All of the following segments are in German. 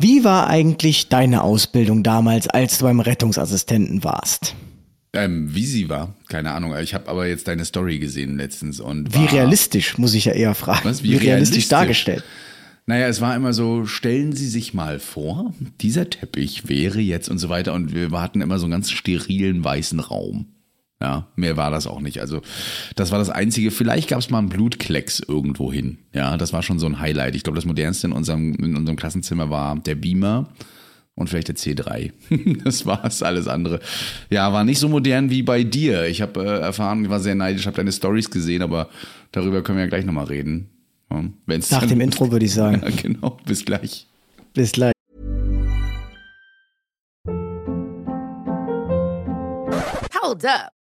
Wie war eigentlich deine Ausbildung damals, als du beim Rettungsassistenten warst? Ähm, wie sie war, keine Ahnung. Ich habe aber jetzt deine Story gesehen letztens und Wie realistisch, muss ich ja eher fragen. Was? Wie, realistisch, dargestellt? Naja, es war immer so, stellen Sie sich mal vor, dieser Teppich wäre jetzt und so weiter und wir hatten immer so einen ganz sterilen weißen Raum. Ja, mehr war das auch nicht. Also, das war das Einzige. Vielleicht gab es mal einen Blutklecks irgendwo hin. Ja, das war schon so ein Highlight. Ich glaube, das modernste in unserem, in unserem Klassenzimmer war der Beamer und vielleicht der C3. das war es, alles andere. Ja, war nicht so modern wie bei dir. Ich habe äh, erfahren, ich war sehr neidisch, habe deine Stories gesehen, aber darüber können wir ja gleich nochmal reden. Ja, wenn's Nach dem Intro würde ich sagen. Ja, genau. Bis gleich. Bis gleich. Hold up.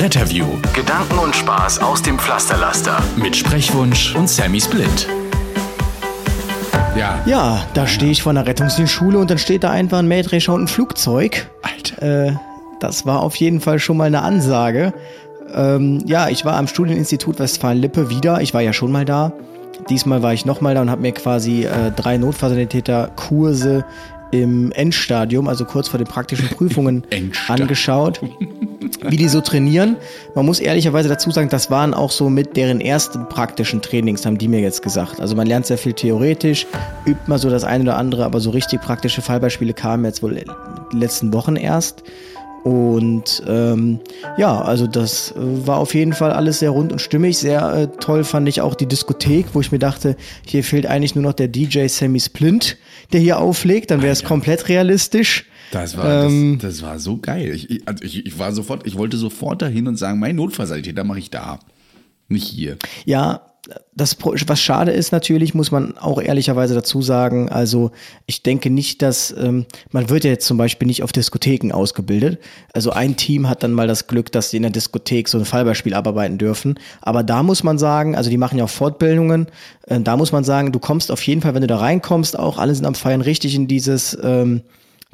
Retterview. Gedanken und Spaß aus dem Pflasterlaster. Mit Sprechwunsch und Sammy Split. Ja. Ja, da stehe ich vor einer Rettungsdienstschule und dann steht da einfach ein Mähdrescher und ein Flugzeug. Alter. Äh, das war auf jeden Fall schon mal eine Ansage. Ähm, ja, ich war am Studieninstitut Westfalen-Lippe wieder. Ich war ja schon mal da. Diesmal war ich nochmal da und habe mir quasi äh, drei Notfallsanitäter-Kurse im Endstadium, also kurz vor den praktischen Prüfungen, angeschaut, wie die so trainieren. Man muss ehrlicherweise dazu sagen, das waren auch so mit deren ersten praktischen Trainings, haben die mir jetzt gesagt. Also man lernt sehr viel theoretisch, übt mal so das eine oder andere, aber so richtig praktische Fallbeispiele kamen jetzt wohl die letzten Wochen erst. Und ähm, ja, also das äh, war auf jeden Fall alles sehr rund und stimmig. Sehr äh, toll fand ich auch die Diskothek, wo ich mir dachte, hier fehlt eigentlich nur noch der DJ Sammy Splint, der hier auflegt, dann wäre es komplett realistisch. Das war, Ähm, das, das war so geil. Ich, ich, also ich, ich war sofort, ich wollte sofort dahin und sagen, mein Notfallsanitäter mache ich da. Nicht hier. Ja, das, was schade ist natürlich, muss man auch ehrlicherweise dazu sagen, also ich denke nicht, dass, ähm, man wird ja jetzt zum Beispiel nicht auf Diskotheken ausgebildet. Also ein Team hat dann mal das Glück, dass sie in der Diskothek so ein Fallbeispiel abarbeiten dürfen. Aber da muss man sagen, also die machen ja auch Fortbildungen, äh, da muss man sagen, du kommst auf jeden Fall, wenn du da reinkommst, auch alle sind am Feiern richtig in dieses, ähm,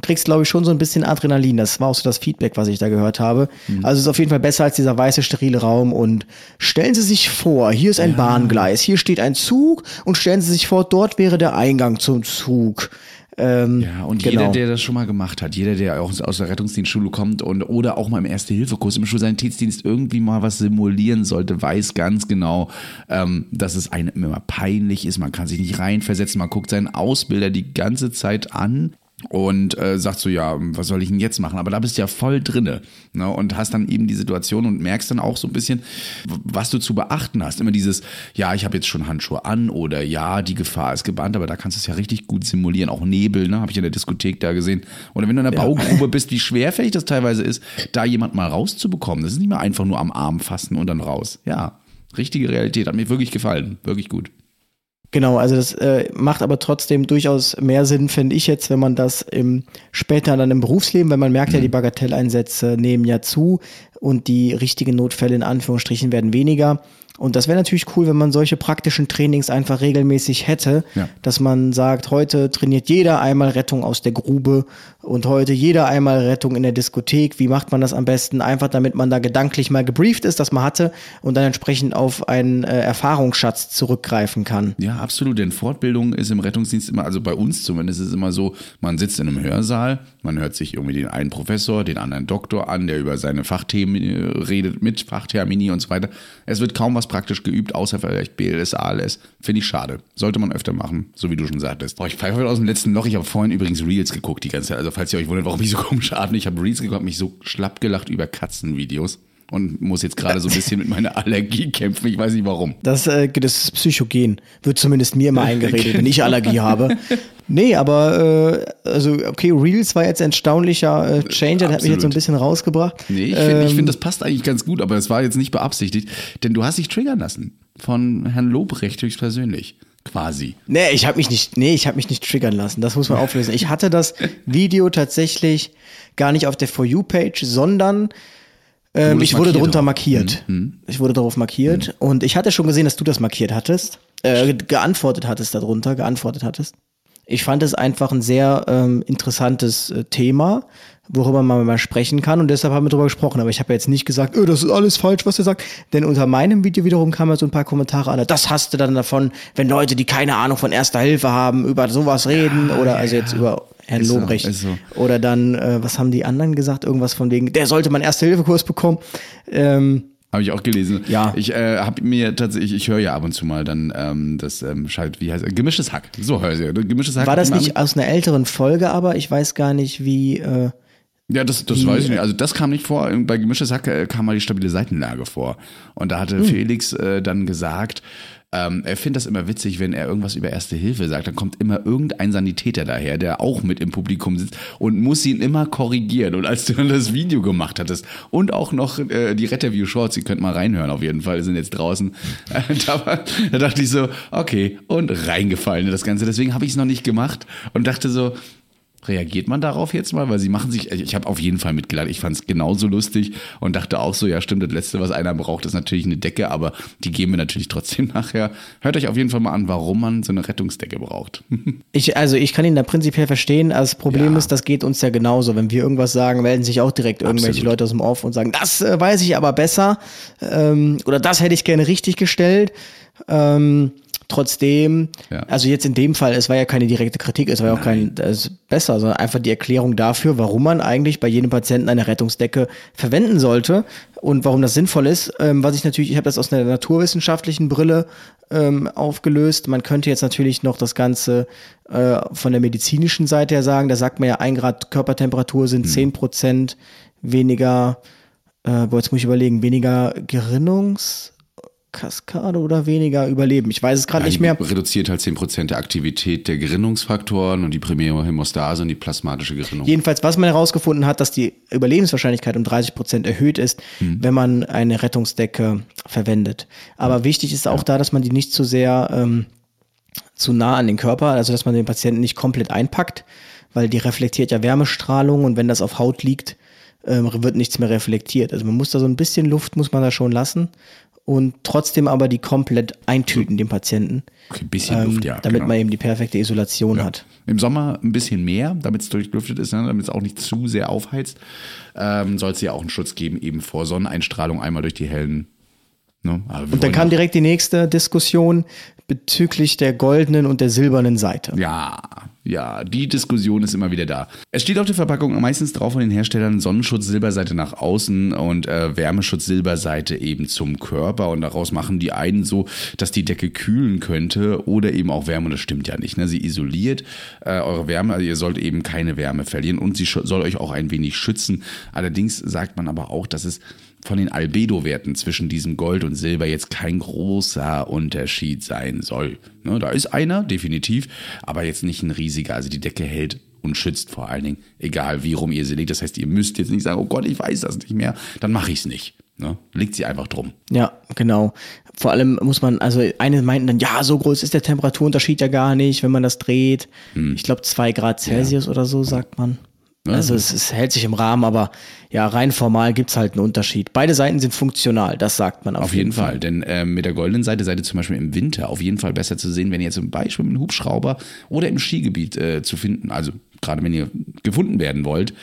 kriegst, glaube ich, schon so ein bisschen Adrenalin. Das war auch so das Feedback, was ich da gehört habe. Also es ist auf jeden Fall besser als dieser weiße, sterile Raum. Und stellen Sie sich vor, hier ist ein Bahngleis, hier steht ein Zug und stellen Sie sich vor, dort wäre der Eingang zum Zug. Ähm, Ja, und genau. jeder, der das schon mal gemacht hat, jeder, der auch aus der Rettungsdienstschule kommt und oder auch mal im Erste-Hilfe-Kurs im Schulsanitätsdienst irgendwie mal was simulieren sollte, weiß ganz genau, ähm, dass es einem immer peinlich ist. Man kann sich nicht reinversetzen, man guckt seinen Ausbilder die ganze Zeit an und äh, sagt so, ja, was soll ich denn jetzt machen? Aber da bist du ja voll drinne ne? und hast dann eben die Situation und merkst dann auch so ein bisschen, was du zu beachten hast. Immer dieses, ja, ich habe jetzt schon Handschuhe an oder ja, die Gefahr ist gebannt, aber da kannst du es ja richtig gut simulieren. Auch Nebel, ne, habe ich in der Diskothek da gesehen. Oder wenn du in der Baugrube bist, wie schwerfällig das teilweise ist, da jemand mal rauszubekommen. Das ist nicht mehr einfach nur am Arm fassen und dann raus. Ja, richtige Realität. Hat mir wirklich gefallen. Wirklich gut. Genau, also das äh, macht aber trotzdem durchaus mehr Sinn, finde ich jetzt, wenn man das im, später dann im Berufsleben, weil man merkt ja, die Bagatelleinsätze nehmen ja zu und die richtigen Notfälle in Anführungsstrichen werden weniger. Und das wäre natürlich cool, wenn man solche praktischen Trainings einfach regelmäßig hätte, Ja. dass man sagt, heute trainiert jeder einmal Rettung aus der Grube und heute jeder einmal Rettung in der Diskothek. Wie macht man das am besten? Einfach damit man da gedanklich mal gebrieft ist, dass man hatte und dann entsprechend auf einen äh, Erfahrungsschatz zurückgreifen kann. Ja, absolut. Denn Fortbildung ist im Rettungsdienst immer, also bei uns zumindest, ist es immer so, man sitzt in einem Hörsaal, man hört sich irgendwie den einen Professor, den anderen Doktor an, der über seine Fachthemen äh, redet, mit Fachtermini und so weiter. Es wird kaum was praktisch geübt, außer vielleicht BLS, ALS. Finde ich schade. Sollte man öfter machen, so wie du schon sagtest. Boah, ich pfeife heute aus dem letzten Loch. Ich habe vorhin übrigens Reels geguckt die ganze Zeit. Also falls ihr euch wundert, warum ich so komisch atme, ich habe Reels geguckt, hab mich so schlapp gelacht über Katzenvideos und muss jetzt gerade so ein bisschen mit meiner Allergie kämpfen. Ich weiß nicht warum. Das, äh, das ist psychogen. Wird zumindest mir immer eingeredet, wenn ich Allergie habe. Nee, aber äh, also okay, Reels war jetzt ein erstaunlicher äh, Changer, der hat mich jetzt so ein bisschen rausgebracht. Nee, ich finde, Ähm, find, das passt eigentlich ganz gut, aber es war jetzt nicht beabsichtigt, denn du hast dich triggern lassen von Herrn Lobrecht höchstpersönlich. quasi. Nee, ich habe mich nicht, nee, ich habe mich nicht triggern lassen. Das muss man auflösen. Ich hatte das Video tatsächlich gar nicht auf der For You Page, sondern ähm, ich wurde drunter markiert. Mhm. Ich wurde darauf markiert mhm. und ich hatte schon gesehen, dass du das markiert hattest, äh, geantwortet hattest darunter, geantwortet hattest. Ich fand es einfach ein sehr ähm, interessantes äh, Thema, worüber man mal sprechen kann und deshalb haben wir darüber gesprochen. Aber ich habe jetzt nicht gesagt, oh, das ist alles falsch, was er sagt. Denn unter meinem Video wiederum kamen so ein paar Kommentare an. Das hast du dann davon, wenn Leute, die keine Ahnung von Erster Hilfe haben, über sowas reden ja, oder ja, also jetzt über Herrn ist Lobrecht. So, so. Oder dann, äh, was haben die anderen gesagt? Irgendwas von wegen, der sollte mal einen Erste-Hilfe-Kurs bekommen. Ähm, habe ich auch gelesen. Ja. Ich äh, habe mir tatsächlich, ich höre ja ab und zu mal dann ähm, das ähm, Schalt, wie heißt es? Gemischtes Hack. So höre ich ja. Gemischtes Hack. War das nicht aus einer älteren Folge, aber ich weiß gar nicht, wie. Äh, ja, das, das weiß ich nicht. Also das kam nicht vor. Bei Gemischtes Hack äh, kam mal die stabile Seitenlage vor. Und da hatte hm. Felix äh, dann gesagt, ähm, er findet das immer witzig, wenn er irgendwas über Erste Hilfe sagt. Dann kommt immer irgendein Sanitäter daher, der auch mit im Publikum sitzt und muss ihn immer korrigieren. Und als du dann das Video gemacht hattest und auch noch äh, die Retterview Shorts, ihr könnt mal reinhören auf jeden Fall, sind jetzt draußen. Da, war, da dachte ich so, okay, und reingefallen in das Ganze. Deswegen habe ich es noch nicht gemacht und dachte so, Reagiert man darauf jetzt mal? Weil sie machen sich, ich habe auf jeden Fall mitgelacht. Ich fand es genauso lustig und dachte auch so, ja stimmt, das Letzte, was einer braucht, ist natürlich eine Decke, aber die geben wir natürlich trotzdem nachher. Hört euch auf jeden Fall mal an, warum man so eine Rettungsdecke braucht. Ich, also ich kann ihn da prinzipiell verstehen. Also das Problem ja. ist, das geht uns ja genauso. Wenn wir irgendwas sagen, melden sich auch direkt irgendwelche Absolut. Leute aus dem Off und sagen, das äh, weiß ich aber besser ähm, oder das hätte ich gerne richtig gestellt. Ähm, Trotzdem, ja. also jetzt in dem Fall, es war ja keine direkte Kritik, es war ja auch kein das ist besser, sondern einfach die Erklärung dafür, warum man eigentlich bei jedem Patienten eine Rettungsdecke verwenden sollte und warum das sinnvoll ist. Ähm, was ich natürlich, ich habe das aus einer naturwissenschaftlichen Brille ähm, aufgelöst. Man könnte jetzt natürlich noch das Ganze äh, von der medizinischen Seite her sagen. Da sagt man ja, ein Grad Körpertemperatur sind zehn hm. Prozent weniger, äh, boah, jetzt muss ich überlegen, weniger Gerinnungs Kaskade oder weniger überleben. Ich weiß es gerade nicht mehr. Reduziert halt 10% der Aktivität der Gerinnungsfaktoren und die primäre Hämostase und die plasmatische Gerinnung. Jedenfalls, was man herausgefunden hat, dass die Überlebenswahrscheinlichkeit um 30% erhöht ist, hm. wenn man eine Rettungsdecke verwendet. Aber wichtig ist auch ja. da, dass man die nicht zu sehr ähm, zu nah an den Körper, also dass man den Patienten nicht komplett einpackt, weil die reflektiert ja Wärmestrahlung und wenn das auf Haut liegt, ähm, wird nichts mehr reflektiert. Also man muss da so ein bisschen Luft muss man da schon lassen und trotzdem aber die komplett eintüten, dem Patienten. Okay, ein bisschen ähm, Luft, ja. Damit genau. man eben die perfekte Isolation ja. hat. Im Sommer ein bisschen mehr, damit es durchlüftet ist, ne, damit es auch nicht zu sehr aufheizt. Ähm, Soll es ja auch einen Schutz geben, eben vor Sonneneinstrahlung, einmal durch die hellen. Ne? Und dann kam direkt die nächste Diskussion bezüglich der goldenen und der silbernen Seite. Ja, ja, die Diskussion ist immer wieder da. Es steht auf der Verpackung meistens drauf von den Herstellern Sonnenschutz Silberseite nach außen und äh, Wärmeschutz Silberseite eben zum Körper und daraus machen die einen so, dass die Decke kühlen könnte oder eben auch Wärme und das stimmt ja nicht. Ne? Sie isoliert äh, eure Wärme, also ihr sollt eben keine Wärme verlieren und sie soll euch auch ein wenig schützen. Allerdings sagt man aber auch, dass es von den Albedo-Werten zwischen diesem Gold und Silber jetzt kein großer Unterschied sein soll. Ne, da ist einer, definitiv, aber jetzt nicht ein riesiger. Also die Decke hält und schützt vor allen Dingen, egal wie rum ihr sie legt. Das heißt, ihr müsst jetzt nicht sagen, oh Gott, ich weiß das nicht mehr, dann mache ich es nicht. Ne? Legt sie einfach drum. Ja, genau. Vor allem muss man, also eine meinten dann, ja, so groß ist der Temperaturunterschied ja gar nicht, wenn man das dreht. Hm. Ich glaube, zwei Grad Celsius ja. oder so, sagt man. Ne? Also es, es, hält sich im Rahmen, aber ja, rein formal gibt's halt einen Unterschied. Beide Seiten sind funktional, das sagt man auf, auf jeden, Fall. Fall. Denn äh, mit der goldenen Seite seid ihr zum Beispiel im Winter auf jeden Fall besser zu sehen, wenn ihr zum Beispiel mit einem Hubschrauber oder im Skigebiet äh, zu finden, also gerade wenn ihr gefunden werden wollt,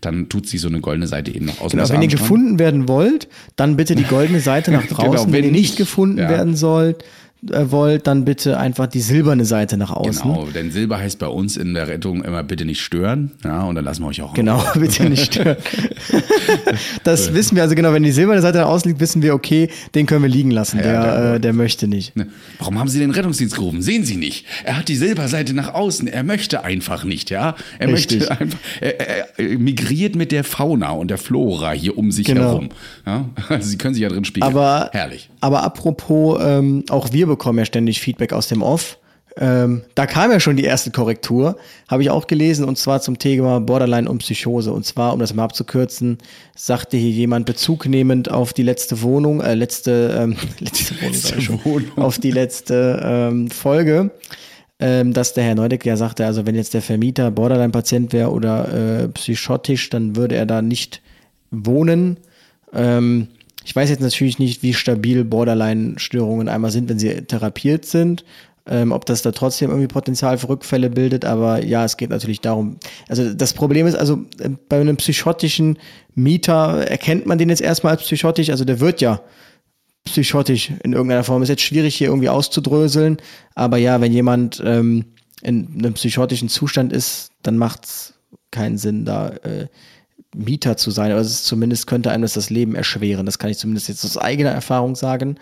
dann tut sich so eine goldene Seite eben noch aus. Genau, wenn ihr gefunden werden wollt, dann bitte die goldene Seite nach draußen. genau, wenn, wenn ihr nicht gefunden ja. werden sollt, wollt, dann bitte einfach die silberne Seite nach außen. Genau, denn Silber heißt bei uns in der Rettung immer bitte nicht stören. Ja, und dann lassen wir euch auch. Genau, bitte nicht stören. das wissen wir, also genau, wenn die silberne Seite nach außen liegt, wissen wir, okay, den können wir liegen lassen. Ja, der, ja, äh, der möchte nicht. Ne. Warum haben Sie den Rettungsdienst gerufen? Sehen Sie nicht. Er hat die Silberseite nach außen. Er möchte einfach nicht, ja. Er Richtig. möchte einfach, er, er, migriert mit der Fauna und der Flora hier um sich genau. herum. Ja? Also Sie können sich ja drin spiegeln. Aber, Herrlich. Aber apropos, ähm, auch wir bekommen ja ständig Feedback aus dem Off. Ähm, da kam ja schon die erste Korrektur, habe ich auch gelesen, und zwar zum Thema Borderline und Psychose. Und zwar, um das mal abzukürzen, sagte hier jemand bezugnehmend auf die letzte Wohnung, äh, letzte, ähm, letzte Wohnung, letzte schon, Wohnung. auf die letzte ähm, Folge, ähm, dass der Herr Neudeck ja sagte, also wenn jetzt der Vermieter Borderline-Patient wäre oder äh, psychotisch, dann würde er da nicht wohnen. Ähm, ich weiß jetzt natürlich nicht, wie stabil Borderline-Störungen einmal sind, wenn sie therapiert sind ähm, ob das da trotzdem irgendwie Potenzial für Rückfälle bildet, aber ja, es geht natürlich darum. Also das Problem ist also, äh, bei einem psychotischen Mieter erkennt man den jetzt erstmal als psychotisch, also der wird ja psychotisch in irgendeiner Form. Ist jetzt schwierig hier irgendwie auszudröseln, aber ja, wenn jemand ähm, in einem psychotischen Zustand ist, dann macht es keinen Sinn, da äh, Mieter zu sein. Also zumindest könnte einem das das Leben erschweren. Das kann ich zumindest jetzt aus eigener Erfahrung sagen.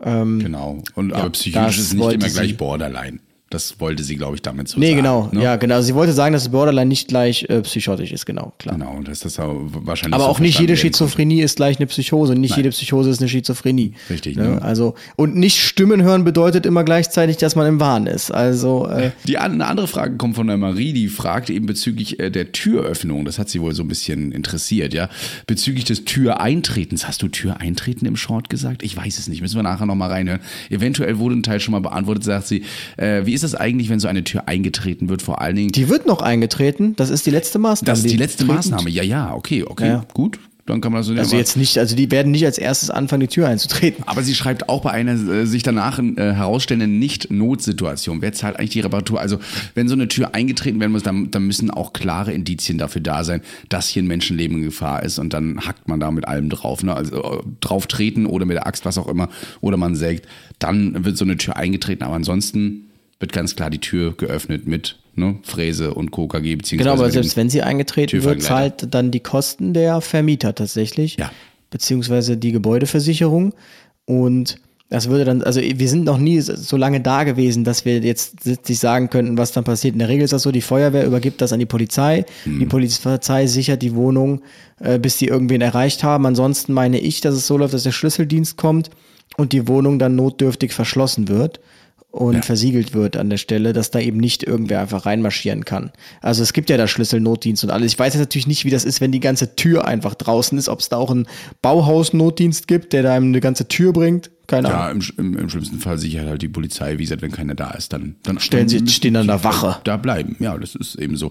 Ähm, genau. Und ja, aber psychisch ist nicht immer gleich Borderline. Das wollte sie, glaube ich, damit so nee, sagen. Nee, genau. Ne? Ja, genau. Sie wollte sagen, dass Borderline nicht gleich äh, psychotisch ist, genau, klar. Genau, und das auch wahrscheinlich Aber so auch nicht jede Schizophrenie ist gleich eine Psychose nicht Nein. jede Psychose ist eine Schizophrenie. Richtig, ne? ne? Also, und nicht Stimmen hören bedeutet immer gleichzeitig, dass man im Wahn ist. Also, äh, die eine andere Frage kommt von der Marie, die fragt eben bezüglich äh, der Türöffnung. Das hat sie wohl so ein bisschen interessiert, ja. Bezüglich des Türeintretens. Hast du Türeintreten im Short gesagt? Ich weiß es nicht. Müssen wir nachher nochmal reinhören. Eventuell wurde ein Teil schon mal beantwortet, sagt sie. Äh, wie ist ist das eigentlich, wenn so eine Tür eingetreten wird, vor allen Dingen? Die wird noch eingetreten. Das ist die letzte Maßnahme. Das ist die letzte Maßnahme. Ja, ja, okay, okay, ja. gut. Dann kann man das so Also jetzt nicht, also die werden nicht als erstes anfangen, die Tür einzutreten. Aber sie schreibt auch bei einer äh, sich danach äh, herausstellenden Nicht-Notsituation. Wer zahlt eigentlich die Reparatur? Also wenn so eine Tür eingetreten werden muss, dann, dann müssen auch klare Indizien dafür da sein, dass hier ein Menschenleben in Gefahr ist und dann hackt man da mit allem drauf. Ne? Also äh, drauf treten oder mit der Axt, was auch immer, oder man sägt, dann wird so eine Tür eingetreten. Aber ansonsten wird ganz klar die Tür geöffnet mit ne, Fräse und KKG beziehungsweise. Genau, aber selbst wenn sie eingetreten wird, zahlt dann die Kosten der Vermieter tatsächlich. Ja. Beziehungsweise die Gebäudeversicherung. Und das würde dann, also wir sind noch nie so lange da gewesen, dass wir jetzt sich sagen könnten, was dann passiert. In der Regel ist das so, die Feuerwehr übergibt das an die Polizei. Hm. Die Polizei sichert die Wohnung, äh, bis sie irgendwen erreicht haben. Ansonsten meine ich, dass es so läuft, dass der Schlüsseldienst kommt und die Wohnung dann notdürftig verschlossen wird und ja. versiegelt wird an der Stelle, dass da eben nicht irgendwer einfach reinmarschieren kann. Also es gibt ja da Schlüsselnotdienst und alles. Ich weiß jetzt natürlich nicht, wie das ist, wenn die ganze Tür einfach draußen ist, ob es da auch einen Bauhausnotdienst gibt, der da einem eine ganze Tür bringt. Keine ja, Ahnung. Ja, im, im, schlimmsten Fall sichert halt die Polizei, wie gesagt, wenn keiner da ist, dann, dann stellen sie, stehen dann da Wache. Da bleiben, ja, das ist eben so.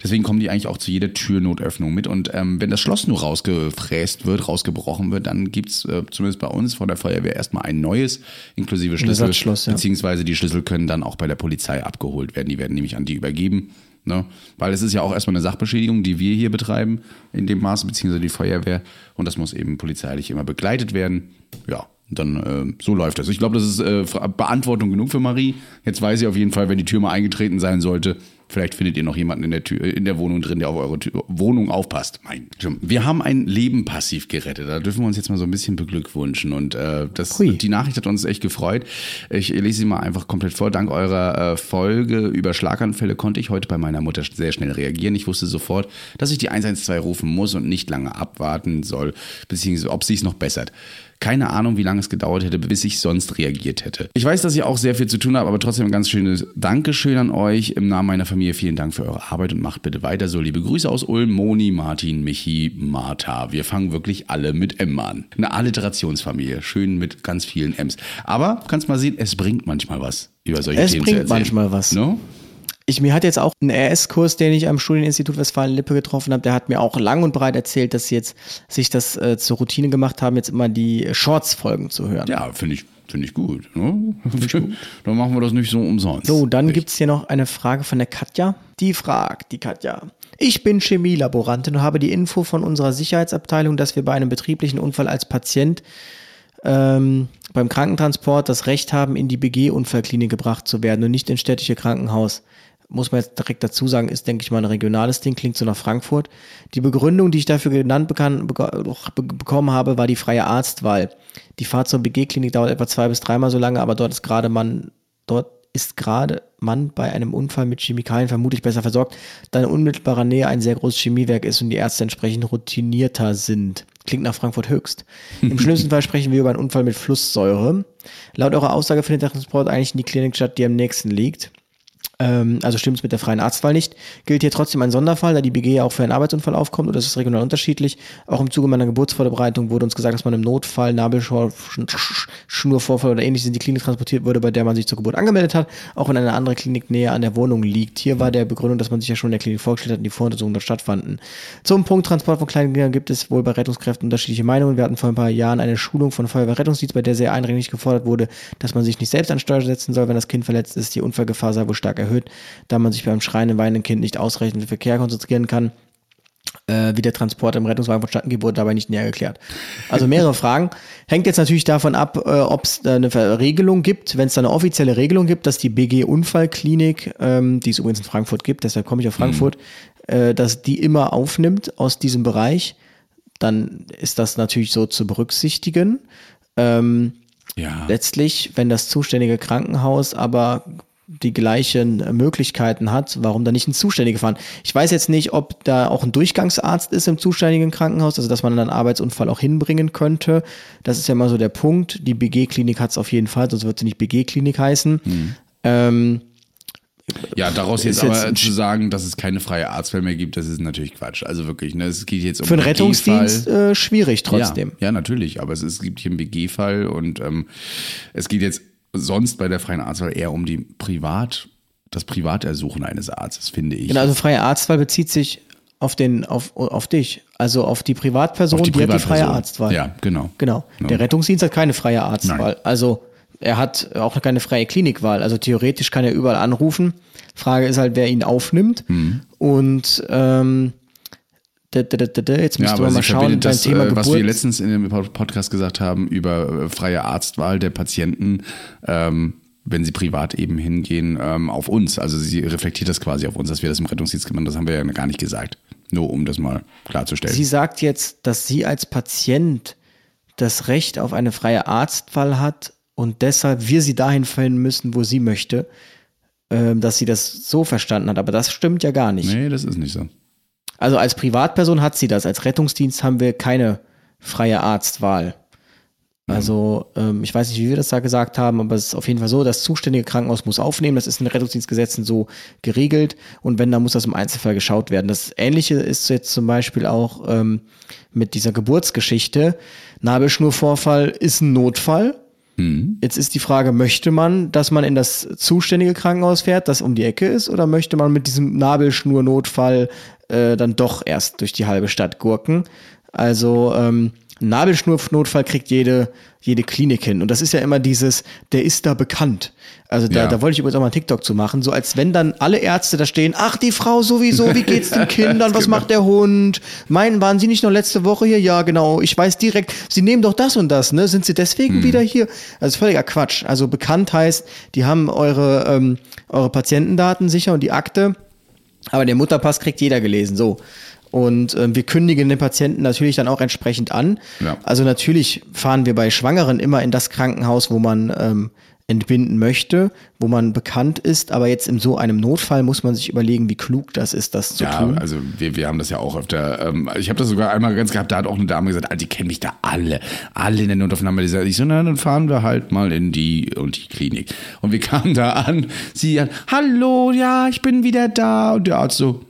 Deswegen kommen die eigentlich auch zu jeder Türnotöffnung mit. Und ähm, wenn das Schloss nur rausgefräst wird, rausgebrochen wird, dann gibt's äh, zumindest bei uns von der Feuerwehr erstmal ein neues, inklusive Schlüssel. Ja. Beziehungsweise die Schlüssel können dann auch bei der Polizei abgeholt werden. Die werden nämlich an die übergeben. Ne? Weil es ist ja auch erstmal eine Sachbeschädigung, die wir hier betreiben, in dem Maße, beziehungsweise die Feuerwehr. Und das muss eben polizeilich immer begleitet werden. Ja, dann äh, so läuft das. Ich glaube, das ist äh, Beantwortung genug für Marie. Jetzt weiß sie auf jeden Fall, wenn die Tür mal eingetreten sein sollte, vielleicht findet ihr noch jemanden in der Tür, in der Wohnung drin, der auf eure Tür, Wohnung aufpasst. Mein, wir haben ein Leben passiv gerettet. Da dürfen wir uns jetzt mal so ein bisschen beglückwünschen. Und äh, das, die Nachricht hat uns echt gefreut. Ich lese sie mal einfach komplett vor. Dank eurer äh, Folge über Schlaganfälle konnte ich heute bei meiner Mutter sehr schnell reagieren. Ich wusste sofort, dass ich die 112 rufen muss und nicht lange abwarten soll, beziehungsweise ob sie es noch bessert. Keine Ahnung, wie lange es gedauert hätte, bis ich sonst reagiert hätte. Ich weiß, dass ihr auch sehr viel zu tun habt, aber trotzdem ein ganz schönes Dankeschön an euch im Namen meiner Familie. Vielen Dank für eure Arbeit und macht bitte weiter so. Liebe Grüße aus Ulm, Moni, Martin, Michi, Martha. Wir fangen wirklich alle mit M an. Eine Alliterationsfamilie. Schön mit ganz vielen M's. Aber kannst mal sehen, es bringt manchmal was über solche es Themen zu erzählen. Es bringt manchmal was. No? Ich, mir hat jetzt auch ein RS-Kurs, den ich am Studieninstitut Westfalen-Lippe getroffen habe, der hat mir auch lang und breit erzählt, dass sie jetzt sich das äh, zur Routine gemacht haben, jetzt immer die Shorts-Folgen zu hören. Ja, finde ich Finde ich gut. Ne? Find ich gut. Dann machen wir das nicht so umsonst. So, dann gibt es hier noch eine Frage von der Katja. Die fragt, die Katja. Ich bin Chemielaborantin und habe die Info von unserer Sicherheitsabteilung, dass wir bei einem betrieblichen Unfall als Patient ähm, beim Krankentransport das Recht haben, in die BG-Unfallklinik gebracht zu werden und nicht ins städtische Krankenhaus muss man jetzt direkt dazu sagen, ist, denke ich mal, ein regionales Ding, klingt so nach Frankfurt. Die Begründung, die ich dafür genannt bekann, bekommen habe, war die freie Arztwahl. Die Fahrt zur BG-Klinik dauert etwa zwei bis dreimal so lange, aber dort ist gerade man, dort ist gerade man bei einem Unfall mit Chemikalien vermutlich besser versorgt, da in unmittelbarer Nähe ein sehr großes Chemiewerk ist und die Ärzte entsprechend routinierter sind. Klingt nach Frankfurt höchst. Im schlimmsten Fall sprechen wir über einen Unfall mit Flusssäure. Laut eurer Aussage findet der Transport eigentlich in die Klinik statt, die am nächsten liegt. Ähm, also stimmt es mit der freien Arztwahl nicht. Gilt hier trotzdem ein Sonderfall, da die BG ja auch für einen Arbeitsunfall aufkommt oder ist es regional unterschiedlich. Auch im Zuge meiner Geburtsvorbereitung wurde uns gesagt, dass man im Notfall Nabelschnurvorfall oder ähnliches in die Klinik transportiert wurde, bei der man sich zur Geburt angemeldet hat, auch wenn eine andere Klinik näher an der Wohnung liegt. Hier war der Begründung, dass man sich ja schon in der Klinik vorgestellt hat und die Voruntersuchungen dort stattfanden. Zum Punkt Transport von kleinen Kindern gibt es wohl bei Rettungskräften unterschiedliche Meinungen. Wir hatten vor ein paar Jahren eine Schulung von Feuerwehrrettungsdienst, bei der sehr eindringlich gefordert wurde, dass man sich nicht selbst an Steuer setzen soll, wenn das Kind verletzt ist. Die Unfallgefahr sei wohl stark erhöht da man sich beim schreienden, weinenden Kind nicht ausreichend auf den Verkehr konzentrieren kann. Äh, wie der Transport im Rettungswagen vonstatten geht, wurde dabei nicht näher geklärt. Also mehrere Fragen. Hängt jetzt natürlich davon ab, äh, ob es eine Regelung gibt. Wenn es da eine offizielle Regelung gibt, dass die BG Unfallklinik, ähm, die es übrigens in Frankfurt gibt, deshalb komme ich auf Frankfurt, mhm. äh, dass die immer aufnimmt aus diesem Bereich, dann ist das natürlich so zu berücksichtigen. Ähm, ja. Letztlich, wenn das zuständige Krankenhaus aber die gleichen Möglichkeiten hat, warum da nicht ein Zuständiger fahren? Ich weiß jetzt nicht, ob da auch ein Durchgangsarzt ist im zuständigen Krankenhaus, also dass man einen Arbeitsunfall auch hinbringen könnte. Das ist ja immer so der Punkt. Die BG-Klinik hat es auf jeden Fall, sonst wird sie nicht BG-Klinik heißen. Mhm. Ähm, ja, daraus jetzt, jetzt aber zu sagen, dass es keine freie Arztwahl mehr gibt, das ist natürlich Quatsch. Also wirklich, ne, es geht jetzt um Für einen Rettungsdienst äh, schwierig trotzdem. Ja, ja, natürlich, aber es, ist, es gibt hier einen BG-Fall und ähm, es geht jetzt sonst bei der freien Arztwahl eher um die Privat, das Privatersuchen eines Arztes, finde ich. Genau, also freie Arztwahl bezieht sich auf den, auf, auf dich, also auf die Privatperson, auf die, die hat die freie Arztwahl. Ja, genau. Genau. No. Der Rettungsdienst hat keine freie Arztwahl. Nein. Also er hat auch keine freie Klinikwahl. Also theoretisch kann er überall anrufen. Frage ist halt, wer ihn aufnimmt. Mhm. Und ähm, Jetzt müsste ja, man mal schauen, beim das, Thema Geburt. Äh, was wir letztens in dem Podcast gesagt haben über äh, freie Arztwahl der Patienten, ähm, wenn sie privat eben hingehen, ähm, auf uns. Also sie reflektiert das quasi auf uns, dass wir das im Rettungsdienst gemacht haben. Das haben wir ja gar nicht gesagt. Nur um das mal klarzustellen. Sie sagt jetzt, dass sie als Patient das Recht auf eine freie Arztwahl hat und deshalb wir sie dahin fallen müssen, wo sie möchte, äh, dass sie das so verstanden hat. Aber das stimmt ja gar nicht. Nee, das ist nicht so. Also als Privatperson hat sie das. Als Rettungsdienst haben wir keine freie Arztwahl. Also ähm, ich weiß nicht, wie wir das da gesagt haben, aber es ist auf jeden Fall so, das zuständige Krankenhaus muss aufnehmen. Das ist in den Rettungsdienstgesetzen so geregelt. Und wenn, dann muss das im Einzelfall geschaut werden. Das Ähnliche ist jetzt zum Beispiel auch ähm, mit dieser Geburtsgeschichte. Nabelschnurvorfall ist ein Notfall. Mhm. Jetzt ist die Frage, möchte man, dass man in das zuständige Krankenhaus fährt, das um die Ecke ist, oder möchte man mit diesem Nabelschnurnotfall äh, dann doch erst durch die halbe Stadt gurken? Also ähm, Nabelschnurnotfall kriegt jede, jede Klinik hin. Und das ist ja immer dieses, der ist da bekannt. Also da, ja. da wollte ich übrigens auch mal einen TikTok zu machen, so als wenn dann alle Ärzte da stehen, ach, die Frau sowieso, wie geht's den Kindern, was genau. macht der Hund? Meinen, waren Sie nicht noch letzte Woche hier? Ja, genau, ich weiß direkt, Sie nehmen doch das und das, ne? Sind Sie deswegen hm. wieder hier? Also völliger Quatsch. Also bekannt heißt, die haben eure, ähm, eure Patientendaten sicher und die Akte, aber der Mutterpass kriegt jeder gelesen, so. Und äh, wir kündigen den Patienten natürlich dann auch entsprechend an. Ja. Also natürlich fahren wir bei Schwangeren immer in das Krankenhaus, wo man ähm, entbinden möchte, wo man bekannt ist, aber jetzt in so einem Notfall muss man sich überlegen, wie klug das ist, das zu ja, tun. Ja, also wir, wir haben das ja auch öfter, ähm, ich habe das sogar einmal ganz gehabt, da hat auch eine Dame gesagt, ah, die kennen mich da alle, alle in der Notaufnahme. Ich so, na, dann fahren wir halt mal in die und die Klinik. Und wir kamen da an, sie hat, hallo, ja, ich bin wieder da. Und der Arzt so,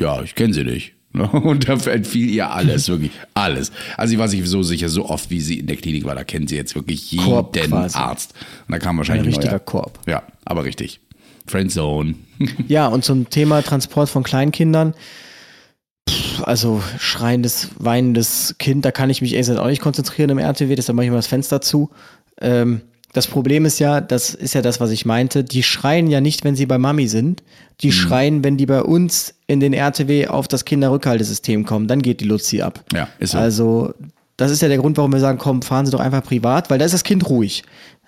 ja, ich kenne sie nicht. Und da entfiel ihr alles, wirklich alles. Also sie war sich so sicher, so oft wie sie in der Klinik war, da kennt sie jetzt wirklich jeden Korb Arzt. Und da kam wahrscheinlich ein richtiger neuer. Korb. Ja, aber richtig. Friendzone. ja, und zum Thema Transport von Kleinkindern. also schreiendes, weinendes Kind, da kann ich mich erst auch nicht konzentrieren im RTW, deshalb mache ich mal das Fenster zu. Ähm, das Problem ist ja, das ist ja das, was ich meinte, die schreien ja nicht, wenn sie bei Mami sind. Die mhm. schreien, wenn die bei uns in den RTW auf das Kinderrückhaltesystem kommen, dann geht die Luzi ab. Ja, ist so. Also, das ist ja der Grund, warum wir sagen, komm, fahren Sie doch einfach privat, weil da ist das Kind ruhig.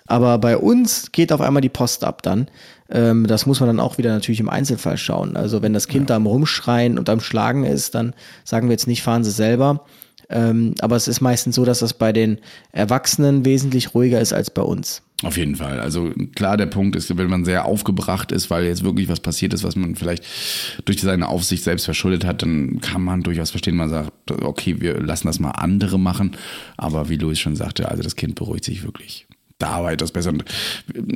Aber bei uns geht auf einmal die Post ab dann. Ähm, das muss man dann auch wieder natürlich im Einzelfall schauen. Also wenn das Kind ja. da am Rumschreien und am Schlagen ist, dann sagen wir jetzt nicht, fahren Sie selber. Ähm, aber es ist meistens so, dass das bei den Erwachsenen wesentlich ruhiger ist als bei uns. Auf jeden Fall. Also klar, der Punkt ist, wenn man sehr aufgebracht ist, weil jetzt wirklich was passiert ist, was man vielleicht durch seine Aufsicht selbst verschuldet hat, dann kann man durchaus verstehen, man sagt, okay, wir lassen das mal andere machen. Aber wie Louis schon sagte, also das Kind beruhigt sich wirklich da weitaus besser. Und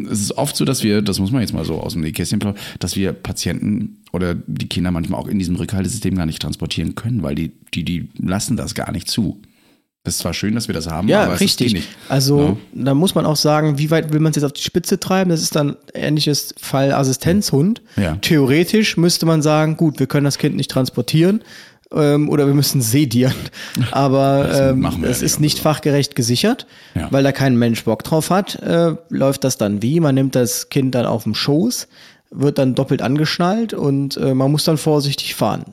es ist oft so, dass wir, das muss man jetzt mal so aus dem Nähkästchen dass wir Patienten oder die Kinder manchmal auch in diesem Rückhaltesystem gar nicht transportieren können, weil die, die, die lassen das gar nicht zu. Das ist zwar schön, dass wir das haben, ja, aber es richtig. ist eh nicht. Also ja. da muss man auch sagen, wie weit will man es jetzt auf die Spitze treiben? Das ist dann ähnliches Fall Assistenzhund. Ja. Theoretisch müsste man sagen, gut, wir können das Kind nicht transportieren ähm, oder wir müssen sedieren. Aber ähm, es ist nicht so. fachgerecht gesichert, ja. weil da kein Mensch Bock drauf hat. Äh, läuft das dann wie? Man nimmt das Kind dann auf dem Schoß, wird dann doppelt angeschnallt und äh, man muss dann vorsichtig fahren.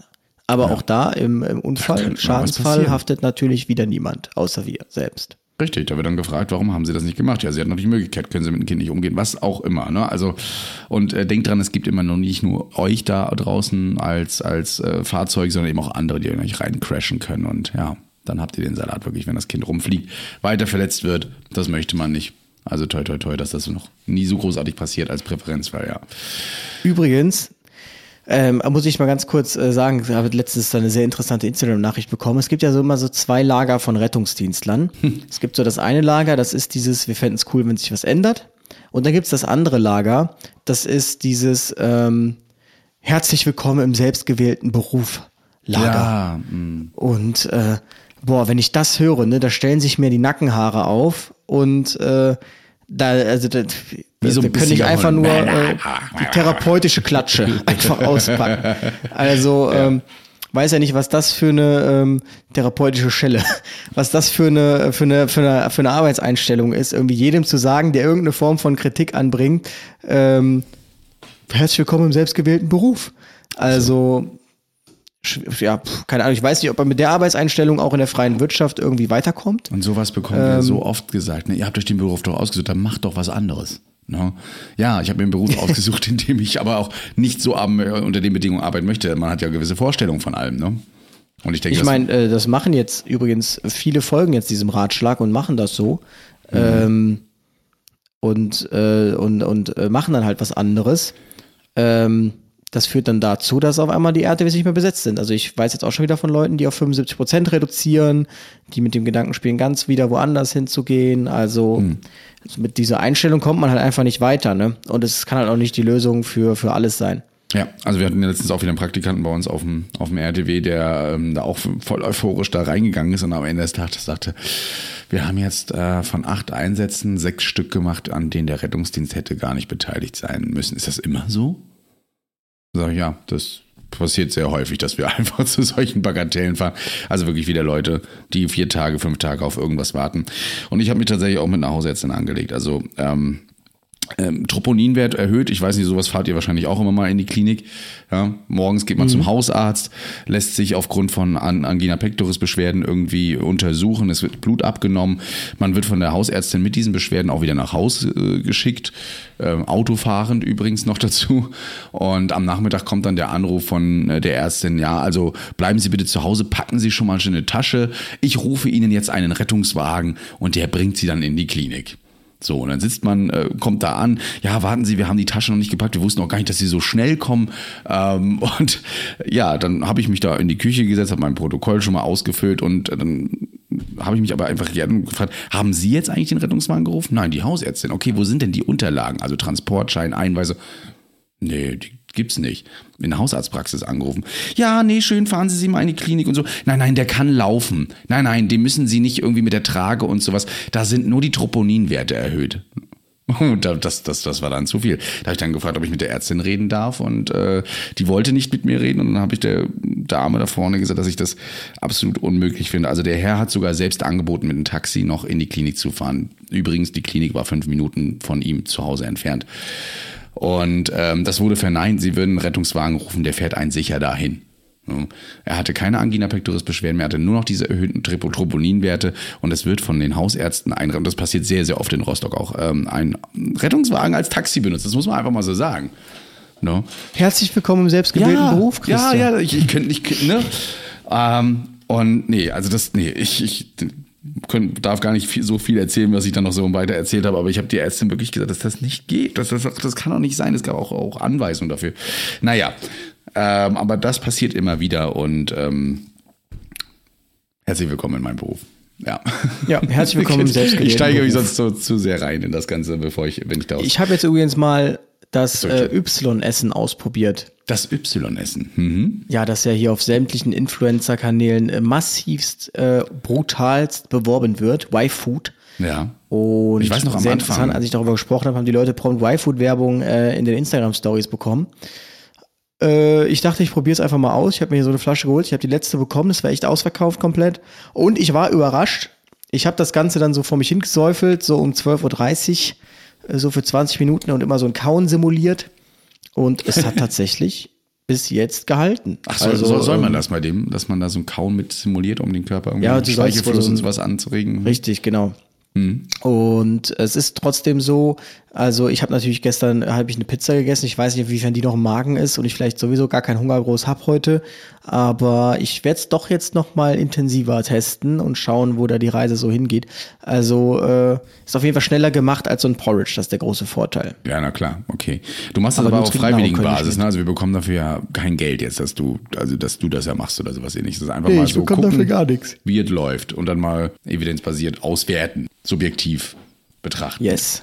Aber ja. auch da im, im Unfall, Schadensfall haftet natürlich wieder niemand, außer wir selbst. Richtig, da wird dann gefragt, warum haben sie das nicht gemacht? Ja, sie hatten noch die Möglichkeit, können sie mit dem Kind nicht umgehen, was auch immer. Ne? Also und äh, denkt dran, es gibt immer noch nicht nur euch da draußen als als äh, Fahrzeug, sondern eben auch andere, die euch rein crashen können. Und ja, dann habt ihr den Salat wirklich, wenn das Kind rumfliegt, weiter verletzt wird. Das möchte man nicht. Also toi toi toi, dass das noch nie so großartig passiert als Präferenzfall, ja. Übrigens, ähm, muss ich mal ganz kurz äh, sagen, ich habe letztens eine sehr interessante Instagram-Nachricht bekommen. Es gibt ja so immer so zwei Lager von Rettungsdienstlern. Hm. Es gibt so das eine Lager, das ist dieses, wir fänden es cool, wenn sich was ändert. Und dann gibt es das andere Lager, das ist dieses ähm, herzlich willkommen im selbstgewählten Beruf Lager. Ja, hm. und äh, boah, wenn ich das höre, ne, da stellen sich mir die Nackenhaare auf und äh, da, also da, so da könnte ich einfach nur äh, die therapeutische Klatsche einfach auspacken. Also ja. ähm, weiß ja nicht, was das für eine ähm, therapeutische Schelle, was das für eine, für eine, für eine, für eine Arbeitseinstellung ist, irgendwie jedem zu sagen, der irgendeine Form von Kritik anbringt, ähm, herzlich willkommen im selbstgewählten Beruf. Also ja, keine Ahnung, ich weiß nicht, ob er mit der Arbeitseinstellung auch in der freien Wirtschaft irgendwie weiterkommt. Und sowas bekommen ähm, wir so oft gesagt. Ne? Ihr habt euch den Beruf doch ausgesucht, dann macht doch was anderes. Ne? Ja, ich habe mir einen Beruf ausgesucht, in dem ich aber auch nicht so unter den Bedingungen arbeiten möchte. Man hat ja gewisse Vorstellungen von allem. Ne? Und ich denke, ich meine, äh, das machen jetzt übrigens viele folgen jetzt diesem Ratschlag und machen das so. Mhm. Ähm, und, äh, und, und äh, machen dann halt was anderes. Ähm, das führt dann dazu, dass auf einmal die RTWs nicht mehr besetzt sind. Also ich weiß jetzt auch schon wieder von Leuten, die auf 75 Prozent reduzieren, die mit dem Gedanken spielen, ganz wieder woanders hinzugehen. Also hm. mit dieser Einstellung kommt man halt einfach nicht weiter. Ne? Und es kann halt auch nicht die Lösung für, für alles sein. Ja, also wir hatten ja letztens auch wieder einen Praktikanten bei uns auf dem, auf dem RTW, der ähm, da auch voll euphorisch da reingegangen ist und am Ende des Tages sagte, wir haben jetzt äh, von acht Einsätzen sechs Stück gemacht, an denen der Rettungsdienst hätte gar nicht beteiligt sein müssen. Ist das immer so? Sag ich, ja, das passiert sehr häufig, dass wir einfach zu solchen Bagatellen fahren. Also wirklich wieder Leute, die vier Tage, fünf Tage auf irgendwas warten. Und ich habe mich tatsächlich auch mit einer Hausärztin angelegt. Also ähm, ähm, Troponinwert erhöht. Ich weiß nicht, sowas fahrt ihr wahrscheinlich auch immer mal in die Klinik. Ja, morgens geht man mhm. zum Hausarzt, lässt sich aufgrund von Angina pectoris Beschwerden irgendwie untersuchen. Es wird Blut abgenommen. Man wird von der Hausärztin mit diesen Beschwerden auch wieder nach Hause äh, geschickt. Ähm, autofahrend übrigens noch dazu. Und am Nachmittag kommt dann der Anruf von äh, der Ärztin. Ja, also bleiben Sie bitte zu Hause, packen Sie schon mal eine Tasche. Ich rufe Ihnen jetzt einen Rettungswagen und der bringt Sie dann in die Klinik. So, und dann sitzt man, äh, kommt da an, ja, warten Sie, wir haben die Tasche noch nicht gepackt, wir wussten auch gar nicht, dass Sie so schnell kommen. Ähm, und ja, dann habe ich mich da in die Küche gesetzt, habe mein Protokoll schon mal ausgefüllt und dann habe ich mich aber einfach gefragt, haben Sie jetzt eigentlich den Rettungswagen gerufen? Nein, die Hausärztin. Okay, wo sind denn die Unterlagen? Also Transportschein, Einweise. Nee, die gibt's nicht. In der Hausarztpraxis angerufen. Ja, nee, schön, fahren Sie sie mal in die Klinik und so. Nein, nein, der kann laufen. Nein, nein, den müssen Sie nicht irgendwie mit der Trage und sowas. Da sind nur die Troponinwerte erhöht. Das, das, das war dann zu viel. Da habe ich dann gefragt, ob ich mit der Ärztin reden darf und äh, die wollte nicht mit mir reden und dann habe ich der Dame da vorne gesagt, dass ich das absolut unmöglich finde. Also der Herr hat sogar selbst angeboten, mit dem Taxi noch in die Klinik zu fahren. Übrigens, die Klinik war fünf Minuten von ihm zu Hause entfernt. Und ähm, das wurde verneint, sie würden einen Rettungswagen rufen, der fährt einen sicher dahin. Er hatte keine Angina pectoris Beschwerden mehr, hatte nur noch diese erhöhten Troponinwerte und es wird von den Hausärzten ein, und das passiert sehr, sehr oft in Rostock auch, ähm, ein Rettungswagen als Taxi benutzt. Das muss man einfach mal so sagen. No? Herzlich willkommen im selbstgewählten ja, Beruf, Christian. Ja, ja, ich, ich könnte nicht, ne? Ähm, und nee, also das, nee, ich, ich, können, darf gar nicht viel, so viel erzählen, was ich dann noch so weiter erzählt habe, aber ich habe die Ärztin wirklich gesagt, dass das nicht geht. Das, das, das kann doch nicht sein. Es gab auch, auch Anweisungen dafür. Naja, ähm, aber das passiert immer wieder und ähm, herzlich willkommen in meinem Beruf. Ja. Ja, herzlich willkommen im Selbstgerechten Ich steige mich sonst so, zu sehr rein in das Ganze, bevor ich, wenn ich da Ich habe jetzt übrigens mal das äh, Y-Essen ausprobiert. Das Y-Essen. Mhm. Ja, das ja hier auf sämtlichen Influencer-Kanälen äh, massivst, äh, brutalst beworben wird. Y-Food. Ja. Und ich weiß noch am Anfang. als ich darüber gesprochen habe, haben die Leute prompt Y-Food-Werbung äh, in den Instagram-Stories bekommen. Äh, ich dachte, ich probiere es einfach mal aus. Ich habe mir hier so eine Flasche geholt. Ich habe die letzte bekommen. Das war echt ausverkauft komplett. Und ich war überrascht. Ich habe das Ganze dann so vor mich hingesäufelt, so um 12.30 Uhr so für 20 Minuten und immer so ein Kauen simuliert. Und es hat tatsächlich bis jetzt gehalten. Ach so, also, soll man ähm, das bei dem, dass man da so ein Kauen mit simuliert, um den Körper irgendwie ja, Speichelfluss und was anzuregen? Richtig, genau. Mhm. Und es ist trotzdem so, also ich habe natürlich gestern habe ich eine Pizza gegessen. Ich weiß nicht, inwiefern die noch im Magen ist und ich vielleicht sowieso gar keinen Hunger groß hab heute. Aber ich werde es doch jetzt noch mal intensiver testen und schauen, wo da die Reise so hingeht. Also äh, ist auf jeden Fall schneller gemacht als so ein Porridge. Das ist der große Vorteil. Ja, na klar, okay. Du machst das aber, aber auf freiwilligen Basis, ne? Also wir bekommen dafür ja kein Geld jetzt, dass du, also dass du das ja machst oder sowas ähnliches. Das ist einfach nee, mal so gucken, dafür gar nichts. wie es läuft und dann mal evidenzbasiert auswerten, subjektiv betrachten. Yes.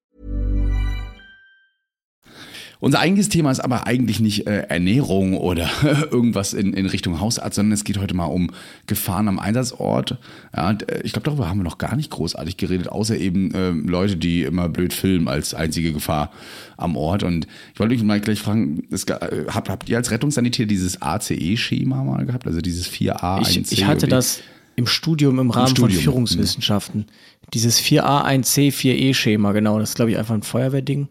Unser eigentliches Thema ist aber eigentlich nicht äh, Ernährung oder irgendwas in, in Richtung Hausarzt, sondern es geht heute mal um Gefahren am Einsatzort. Ja, äh, ich glaube, darüber haben wir noch gar nicht großartig geredet, außer eben äh, Leute, die immer blöd filmen als einzige Gefahr am Ort. Und ich wollte euch mal gleich fragen, das, äh, habt, habt ihr als Rettungssanitär dieses ACE-Schema mal gehabt, also dieses 4A, 1C? Ich, ich hatte das im Studium im Rahmen Im Studium. von Führungswissenschaften. Dieses 4A, 1C, 4E-Schema, genau, das ist, glaube ich, einfach ein Feuerwehrding.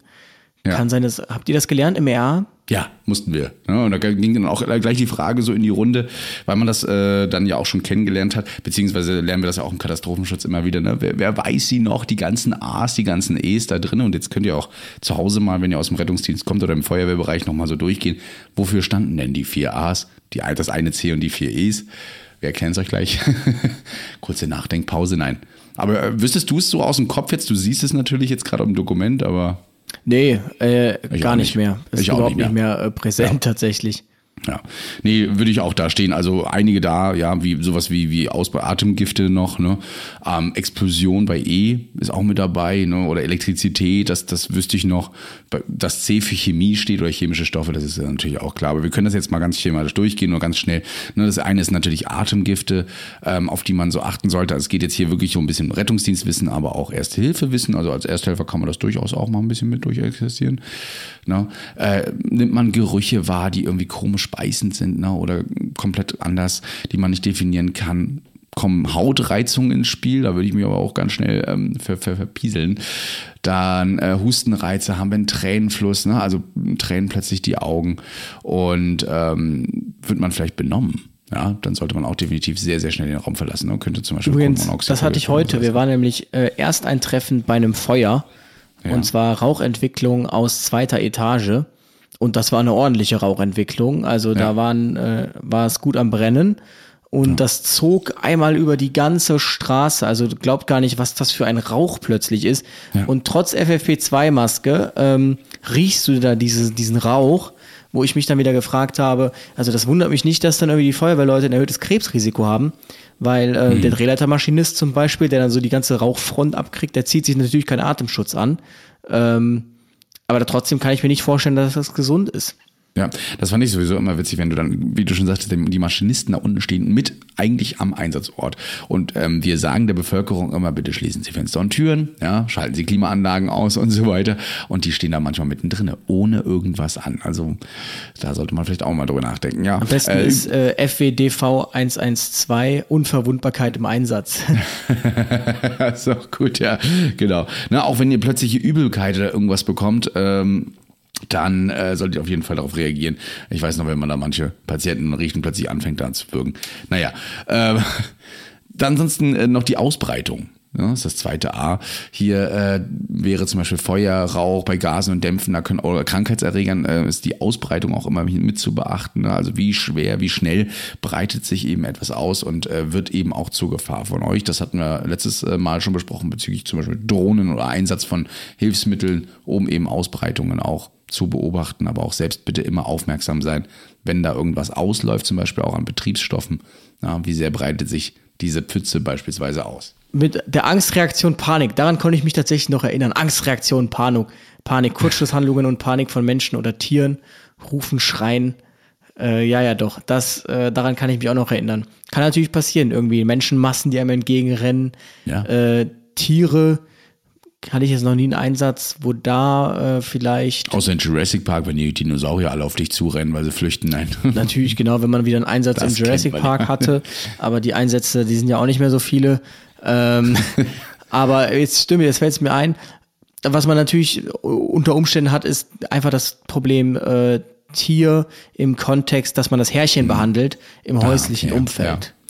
Ja. Kann sein, dass, habt ihr das gelernt im ER? Ja, mussten wir. Ja, und da ging dann auch gleich die Frage so in die Runde, weil man das äh, dann ja auch schon kennengelernt hat, beziehungsweise lernen wir das ja auch im Katastrophenschutz immer wieder. Ne? Wer, wer weiß sie noch, die ganzen A's, die ganzen E's da drin. Und jetzt könnt ihr auch zu Hause mal, wenn ihr aus dem Rettungsdienst kommt oder im Feuerwehrbereich nochmal so durchgehen. Wofür standen denn die vier A's, die, das eine C und die vier E's? Wir erklären es euch gleich. Kurze Nachdenkpause, nein. Aber äh, wüsstest du es so aus dem Kopf jetzt? Du siehst es natürlich jetzt gerade im Dokument, aber Nee, äh, gar nicht, mehr. Ist ich überhaupt nicht mehr, nicht mehr äh, präsent ja. tatsächlich. Ja, nee, würde ich auch da stehen. Also einige da, ja, wie sowas wie wie Aus Atemgifte noch, ne, ähm, Explosion bei E ist auch mit dabei, ne, oder Elektrizität, das das wüsste ich noch. Das C für Chemie steht oder chemische Stoffe, das ist natürlich auch klar. Aber wir können das jetzt mal ganz schematisch durchgehen, nur ganz schnell. Ne, das eine ist natürlich Atemgifte, ähm, auf die man so achten sollte. Also es geht jetzt hier wirklich um ein bisschen Rettungsdienstwissen, aber auch Erste-Hilfe-Wissen. Also als Ersthelfer kann man das durchaus auch mal ein bisschen mit durchexistieren. Ne? Äh, nimmt man Gerüche wahr, die irgendwie komisch beißend sind ne? oder komplett anders, die man nicht definieren kann. Kommen Hautreizungen ins Spiel, da würde ich mich aber auch ganz schnell ähm, ver, ver, verpieseln. Dann äh, Hustenreize, haben wir einen Tränenfluss, ne? also Tränen plötzlich die Augen und ähm, wird man vielleicht benommen ja, dann sollte man auch definitiv sehr, sehr schnell den Raum verlassen. Ne? Könnte zum Beispiel Übrigens, das hatte ich heute. Wir waren nämlich äh, erst ein Treffen bei einem Feuer ja. Und zwar Rauchentwicklung aus zweiter Etage. Und das war eine ordentliche Rauchentwicklung. Also ja. da waren, äh, war es gut am Brennen. Und ja. das zog einmal über die ganze Straße. Also glaubt gar nicht, was das für ein Rauch plötzlich ist. Ja. Und trotz FFP2-Maske ähm, riechst du da diese, diesen Rauch, wo ich mich dann wieder gefragt habe, also das wundert mich nicht, dass dann irgendwie die Feuerwehrleute ein erhöhtes Krebsrisiko haben, weil äh, mhm. der Drehleitermaschinist zum Beispiel, der dann so die ganze Rauchfront abkriegt, der zieht sich natürlich keinen Atemschutz an. Ähm, aber trotzdem kann ich mir nicht vorstellen, dass das gesund ist. Ja, das fand ich sowieso immer witzig, wenn du dann, wie du schon sagtest, die Maschinisten da unten stehen mit eigentlich am Einsatzort. Und ähm, wir sagen der Bevölkerung immer, bitte schließen Sie Fenster und Türen, ja, schalten Sie Klimaanlagen aus und so weiter. Und die stehen da manchmal mittendrin, ohne irgendwas an. Also da sollte man vielleicht auch mal drüber nachdenken. Ja, Am besten äh, ist äh, FWDV 112 Unverwundbarkeit im Einsatz. ist auch gut, ja, genau. Na, auch wenn ihr plötzliche Übelkeit oder irgendwas bekommt, ähm, dann äh, solltet ihr auf jeden Fall darauf reagieren. Ich weiß noch, wenn man da manche Patienten riechen, plötzlich anfängt da zu würgen. Naja, äh, dann ansonsten äh, noch die Ausbreitung. Ja, das ist das zweite A. Hier äh, wäre zum Beispiel Feuer, Rauch bei Gasen und Dämpfen, da können oder Krankheitserregern äh, ist die Ausbreitung auch immer mit zu beachten. Ne? Also wie schwer, wie schnell breitet sich eben etwas aus und äh, wird eben auch zur Gefahr von euch. Das hatten wir letztes äh, Mal schon besprochen bezüglich zum Beispiel Drohnen oder Einsatz von Hilfsmitteln, um eben Ausbreitungen auch zu beobachten, aber auch selbst bitte immer aufmerksam sein, wenn da irgendwas ausläuft, zum Beispiel auch an Betriebsstoffen. Ja, wie sehr breitet sich diese Pfütze beispielsweise aus? Mit der Angstreaktion Panik, daran konnte ich mich tatsächlich noch erinnern. Angstreaktion Panik, Panik, Kurzschlusshandlungen und Panik von Menschen oder Tieren, rufen, schreien. Äh, ja, ja, doch. Das, äh, daran kann ich mich auch noch erinnern. Kann natürlich passieren, irgendwie Menschenmassen, die einem entgegenrennen, Ja. äh, Tiere, hatte ich jetzt noch nie einen Einsatz, wo da äh, vielleicht Außer in Jurassic Park, wenn die Dinosaurier alle auf dich zurennen, weil sie flüchten. Nein. natürlich genau, wenn man wieder einen Einsatz Das im Jurassic Park hatte, aber die Einsätze, die sind ja auch nicht mehr so viele. Ähm, aber jetzt stimmt, jetzt fällt es mir ein, was man natürlich unter Umständen hat, ist einfach das Problem äh, Tier im Kontext, dass man das Härchen behandelt im häuslichen. Ah, okay, Umfeld. ja.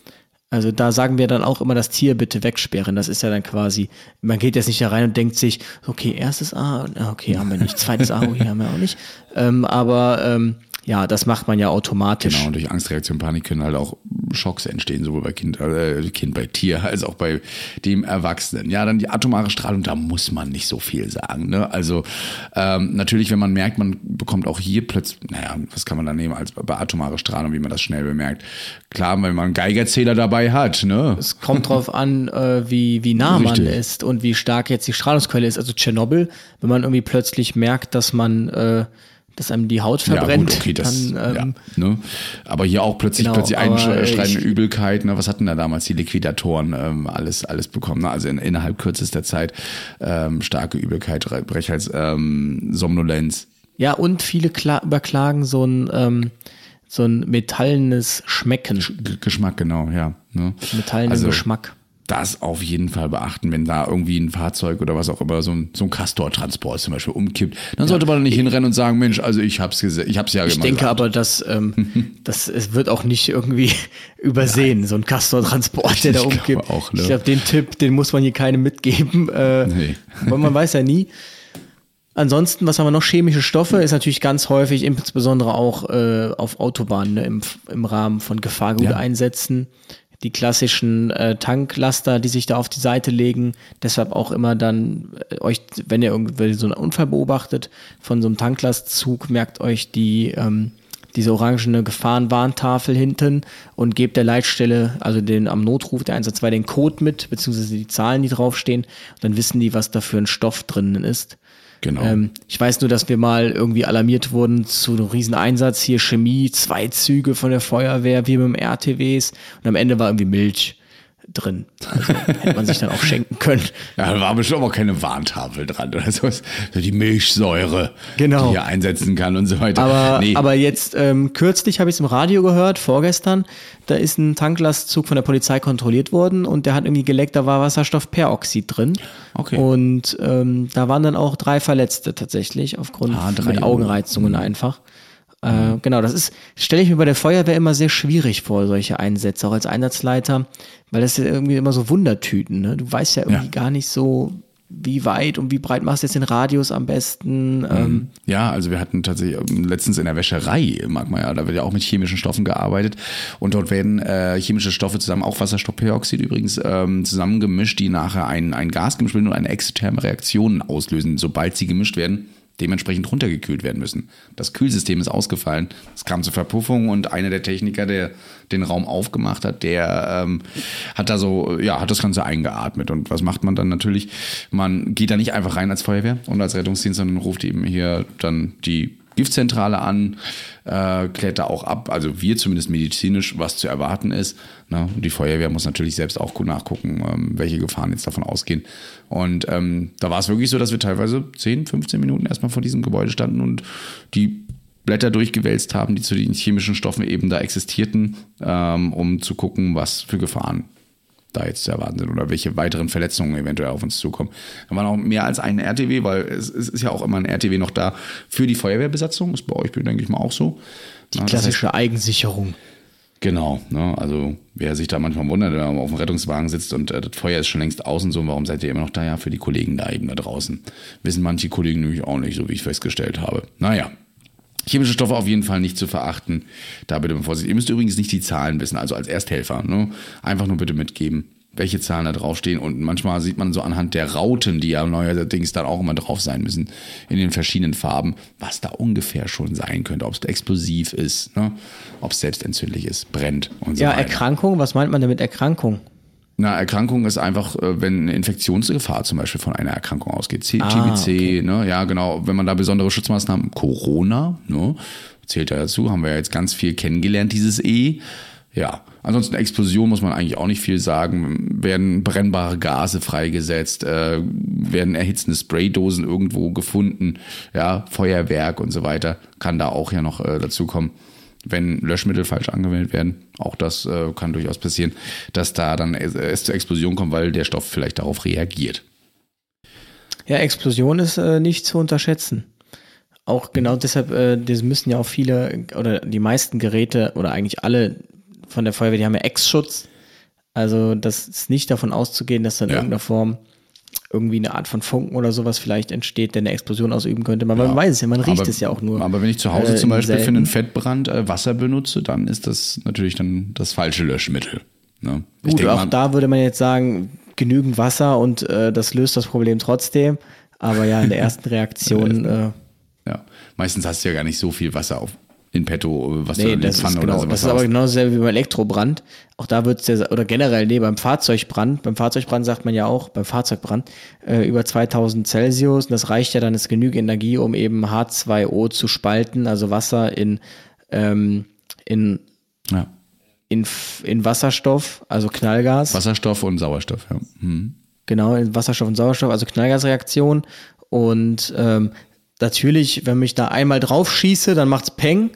Also da sagen wir dann auch immer das Tier bitte wegsperren. Das ist ja dann quasi, man geht jetzt nicht da rein und denkt sich, okay, erstes A, okay, haben wir nicht, zweites A, okay, haben wir auch nicht. Ähm, aber ähm, ja, das macht man ja automatisch. Genau, und durch Angstreaktion, Panik können halt auch Schocks entstehen, sowohl bei Kind, äh, kind bei Tier als auch bei dem Erwachsenen. Ja, dann die atomare Strahlung, da muss man nicht so viel sagen. Ne? Also ähm, natürlich, wenn man merkt, man bekommt auch hier plötzlich, naja, was kann man da nehmen als bei atomare Strahlung, wie man das schnell bemerkt. Klar, wenn man einen Geigerzähler dabei hat, ne? Es kommt drauf an, äh, wie, wie nah man Richtig. ist und wie stark jetzt die Strahlungsquelle ist. Also Tschernobyl, wenn man irgendwie plötzlich merkt, dass man, äh, dass einem die Haut verbrennt, ja, gut, okay, das, dann, ähm, ja, ne? Aber hier auch plötzlich, Genau, plötzlich einschreitende ich- Übelkeit, ne? Was hatten da damals die Liquidatoren ähm, alles, alles bekommen? Ne? Also in, innerhalb kürzester Zeit ähm, starke Übelkeit, Brechhals, ähm, Somnolenz. ja, und viele kla überklagen so ein, ähm, so ein metallenes Schmecken, G Geschmack, genau, ja. Ne? metallenen also, Geschmack. Das auf jeden Fall beachten, wenn da irgendwie ein Fahrzeug oder was auch immer, so ein, so ein Castor-Transport zum Beispiel umkippt, dann sollte man nicht hinrennen und sagen, Mensch, also ich hab's gesehen, ich hab's ja Ich immer denke aber, dass ähm, das es wird auch nicht irgendwie übersehen, so ein Castor-Transport, der da Ich umkippt. auch, ne? Ich glaube, den Tipp, den muss man hier keinem mitgeben, äh, Nee. weil man weiß ja nie. Ansonsten, was haben wir noch? Chemische Stoffe ist natürlich ganz häufig, insbesondere auch äh, auf Autobahnen ne, im, im Rahmen von Gefahrguteinsätzen. Die klassischen äh, Tanklaster, die sich da auf die Seite legen. Deshalb auch immer dann äh, euch, wenn ihr irgendwie so einen Unfall beobachtet von so einem Tanklastzug, merkt euch die ähm, diese orangene Gefahrenwarntafel hinten und gebt der Leitstelle, also den am Notruf der 112 den Code mit, beziehungsweise die Zahlen, die draufstehen. Und dann wissen die, was da für ein Stoff drinnen ist. Genau. Ähm, ich weiß nur, dass wir mal irgendwie alarmiert wurden zu einem riesen Einsatz, hier Chemie, zwei Züge von der Feuerwehr, wir mit dem RTWs und am Ende war irgendwie Milch drin. Also hätte man sich dann auch schenken können. Ja, da war bestimmt auch keine Warntafel dran oder sowas. So Die Milchsäure, Genau. die hier einsetzen kann und so weiter. Aber, nee, aber jetzt ähm, kürzlich habe ich es im Radio gehört, vorgestern, da ist ein Tanklastzug von der Polizei kontrolliert worden und der hat irgendwie geleckt, da war Wasserstoffperoxid drin. Okay. Und ähm, da waren dann auch drei Verletzte tatsächlich, aufgrund Ah, drei, mit. Augenreizungen einfach. Äh, genau, das ist, stelle ich mir bei der Feuerwehr immer sehr schwierig vor, solche Einsätze, auch als Einsatzleiter, weil das sind irgendwie immer so Wundertüten, ne? Du weißt ja irgendwie Ja. gar nicht so, wie weit und wie breit machst du jetzt den Radius am besten. Ähm, Ja, also wir hatten tatsächlich ähm, letztens in der Wäscherei, mag man ja, da wird ja auch mit chemischen Stoffen gearbeitet und dort werden äh, chemische Stoffe zusammen, auch Wasserstoffperoxid übrigens, ähm, zusammengemischt, die nachher ein, ein Gas gemischt werden und eine exotherme Reaktion auslösen, sobald sie gemischt werden dementsprechend runtergekühlt werden müssen. Das Kühlsystem ist ausgefallen. Es kam zur Verpuffung und einer der Techniker, der den Raum aufgemacht hat, der ähm, hat da so, ja, hat das Ganze eingeatmet. Und was macht man dann natürlich? Man geht da nicht einfach rein als Feuerwehr und als Rettungsdienst, sondern ruft eben hier dann die Giftzentrale an, äh, klärt da auch ab, also wir zumindest medizinisch, was zu erwarten ist. Ne? Die Feuerwehr muss natürlich selbst auch gut nachgucken, ähm, welche Gefahren jetzt davon ausgehen. Und ähm, da war es wirklich so, dass wir teilweise 10, 15 Minuten erstmal vor diesem Gebäude standen und die Blätter durchgewälzt haben, die zu den chemischen Stoffen eben da existierten, ähm, um zu gucken, was für Gefahren da jetzt zu erwarten sind oder welche weiteren Verletzungen eventuell auf uns zukommen. Da war noch mehr als ein RTW, weil es, es ist ja auch immer ein RTW noch da für die Feuerwehrbesatzung. Ist bei euch, denke ich mal, auch so. Die klassische heißt, Eigensicherung. Genau, ne? also wer sich da manchmal wundert, wenn man auf dem Rettungswagen sitzt und äh, das Feuer ist schon längst außen so, warum seid ihr immer noch da? Ja, für die Kollegen da eben da draußen. Wissen manche Kollegen nämlich auch nicht, so wie ich festgestellt habe. Naja, Chemische Stoffe auf jeden Fall nicht zu verachten. Da bitte mit Vorsicht. Ihr müsst übrigens nicht die Zahlen wissen, also als Ersthelfer. Ne? Einfach nur bitte mitgeben, welche Zahlen da draufstehen. Und manchmal sieht man so anhand der Rauten, die ja neuerdings dann auch immer drauf sein müssen, in den verschiedenen Farben, was da ungefähr schon sein könnte. Ob es explosiv ist, ne? ob es selbstentzündlich ist, brennt und so ja, weiter. Ja, Erkrankung, was meint man damit Erkrankung? Na, Erkrankung ist einfach, äh, wenn eine Infektionsgefahr zum Beispiel von einer Erkrankung ausgeht. C ah, TBC, okay. ne, ja, genau, wenn man da besondere Schutzmaßnahmen, Corona, ne, zählt ja dazu, haben wir ja jetzt ganz viel kennengelernt, dieses E. Ja, ansonsten Explosion muss man eigentlich auch nicht viel sagen. Werden brennbare Gase freigesetzt, äh, werden erhitzende Spraydosen irgendwo gefunden, ja, Feuerwerk und so weiter, kann da auch ja noch äh, dazu kommen wenn Löschmittel falsch angewendet werden, auch das äh, kann durchaus passieren, dass da dann es zur Explosion kommt, weil der Stoff vielleicht darauf reagiert. Ja, Explosion ist äh, nicht zu unterschätzen. Auch genau deshalb, äh, das müssen ja auch viele oder die meisten Geräte oder eigentlich alle von der Feuerwehr, die haben ja Ex-Schutz. Also das ist nicht davon auszugehen, dass dann in ja. irgendeiner Form irgendwie eine Art von Funken oder sowas vielleicht entsteht, der eine Explosion ausüben könnte. Man, ja, man weiß es ja, man riecht aber, es ja auch nur. Aber wenn ich zu Hause äh, zum Beispiel selten. für einen Fettbrand äh, Wasser benutze, dann ist das natürlich dann das falsche Löschmittel. Ne? Gut, denke, auch da würde man jetzt sagen, genügend Wasser und äh, das löst das Problem trotzdem. Aber ja, in der ersten Reaktion. äh, ja, meistens hast du ja gar nicht so viel Wasser auf, in petto, was nee, du das Pfanne ist genau, oder sowas Das ist aber genau dasselbe wie beim Elektrobrand. Auch da wird es ja, oder generell, nee, beim Fahrzeugbrand, beim Fahrzeugbrand sagt man ja auch, beim Fahrzeugbrand, äh, über 2000 Celsius, und das reicht ja dann, ist genügend Energie, um eben H2O zu spalten, also Wasser in, ähm, in, ja. in, in Wasserstoff, also Knallgas. Wasserstoff und Sauerstoff, ja. Hm. Genau, in Wasserstoff und Sauerstoff, also Knallgasreaktion. Und ähm, natürlich, wenn ich da einmal drauf schieße, dann macht's Peng.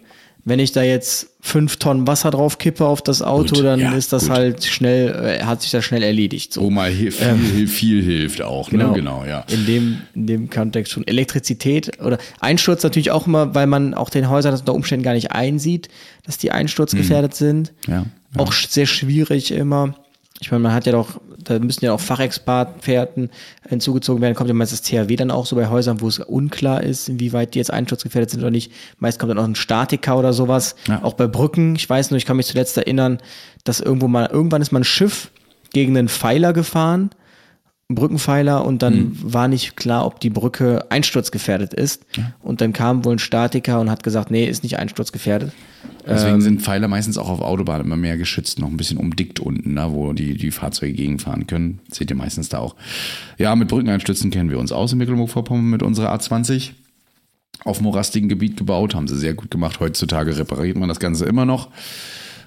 Wenn ich da jetzt fünf Tonnen Wasser drauf kippe auf das Auto, gut, dann ja, ist das gut. halt schnell, äh, hat sich das schnell erledigt. So. Wo mal viel, ähm, viel hilft auch, genau, ne? Genau, ja. In dem, in dem Kontext schon. Elektrizität oder Einsturz natürlich auch immer, weil man auch den Häusern das unter Umständen gar nicht einsieht, dass die einsturzgefährdet hm. sind. Ja, ja. Auch sehr schwierig immer ich meine, man hat ja doch, da müssen ja auch Fachexperten hinzugezogen werden, kommt ja meist das THW dann auch so bei Häusern, wo es unklar ist, inwieweit die jetzt einschutzgefährdet sind oder nicht. Meist kommt dann auch ein Statiker oder sowas. Ja. Auch bei Brücken, ich weiß nur, ich kann mich zuletzt erinnern, dass irgendwo mal, irgendwann ist mal ein Schiff gegen einen Pfeiler gefahren Brückenpfeiler und dann mhm. war nicht klar, ob die Brücke einsturzgefährdet ist. Ja. Und dann kam wohl ein Statiker und hat gesagt, nee, ist nicht einsturzgefährdet. Deswegen ähm, sind Pfeiler meistens auch auf Autobahnen immer mehr geschützt, noch ein bisschen umdickt unten, da, wo die, die Fahrzeuge gegenfahren können. Das seht ihr meistens da auch. Ja, mit Brückeneinstürzen kennen wir uns aus in Mecklenburg-Vorpommern mit unserer A20. Auf morastigem Gebiet gebaut, haben sie sehr gut gemacht. Heutzutage repariert man das Ganze immer noch.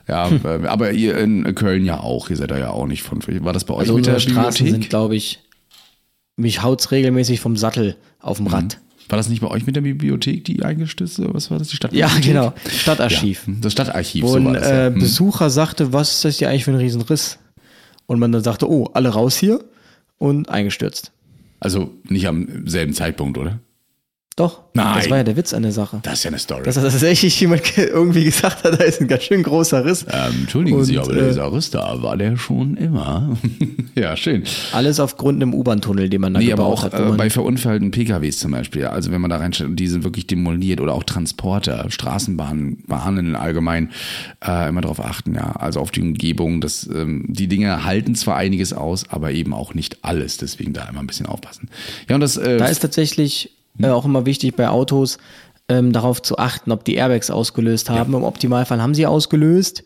Ja, hm. Aber ihr in Köln ja auch. Ihr seid da ja auch nicht von. War das bei euch also mit der Straßen Bibliothek? sind, glaube ich, mich haut's regelmäßig vom Sattel auf dem mhm. Rad. War das nicht bei euch mit der Bibliothek, die eingestützt Was war das? Die Stadtbibliothek? Ja, genau. Stadtarchiv. Ja, das Stadtarchiv. Wo ein das, ja. äh, hm. Besucher sagte, was ist das hier eigentlich für ein Riesenriss? Und man dann sagte, oh, alle raus hier und eingestürzt. Also nicht am selben Zeitpunkt, oder? Doch. Nein. Das war ja der Witz an der Sache. Das ist ja eine Story. Dass tatsächlich jemand irgendwie gesagt hat, da ist ein ganz schön großer Riss. Ähm, entschuldigen und, Sie, aber äh, dieser Riss da war der schon immer. ja, schön. Alles aufgrund einem U-Bahn-Tunnel, den man da nee, gebaut aber auch, hat. Äh, bei verunfallten PKWs zum Beispiel. Also wenn man da reinsteht und die sind wirklich demoliert oder auch Transporter, Straßenbahnen, Bahnen allgemein, äh, immer darauf achten, ja. Also auf die Umgebung. Das, ähm, die Dinge halten zwar einiges aus, aber eben auch nicht alles. Deswegen da immer ein bisschen aufpassen. Ja, und das. Äh, da ist tatsächlich äh, auch immer wichtig bei Autos, ähm, darauf zu achten, ob die Airbags ausgelöst haben. Ja. Im Optimalfall haben sie ausgelöst.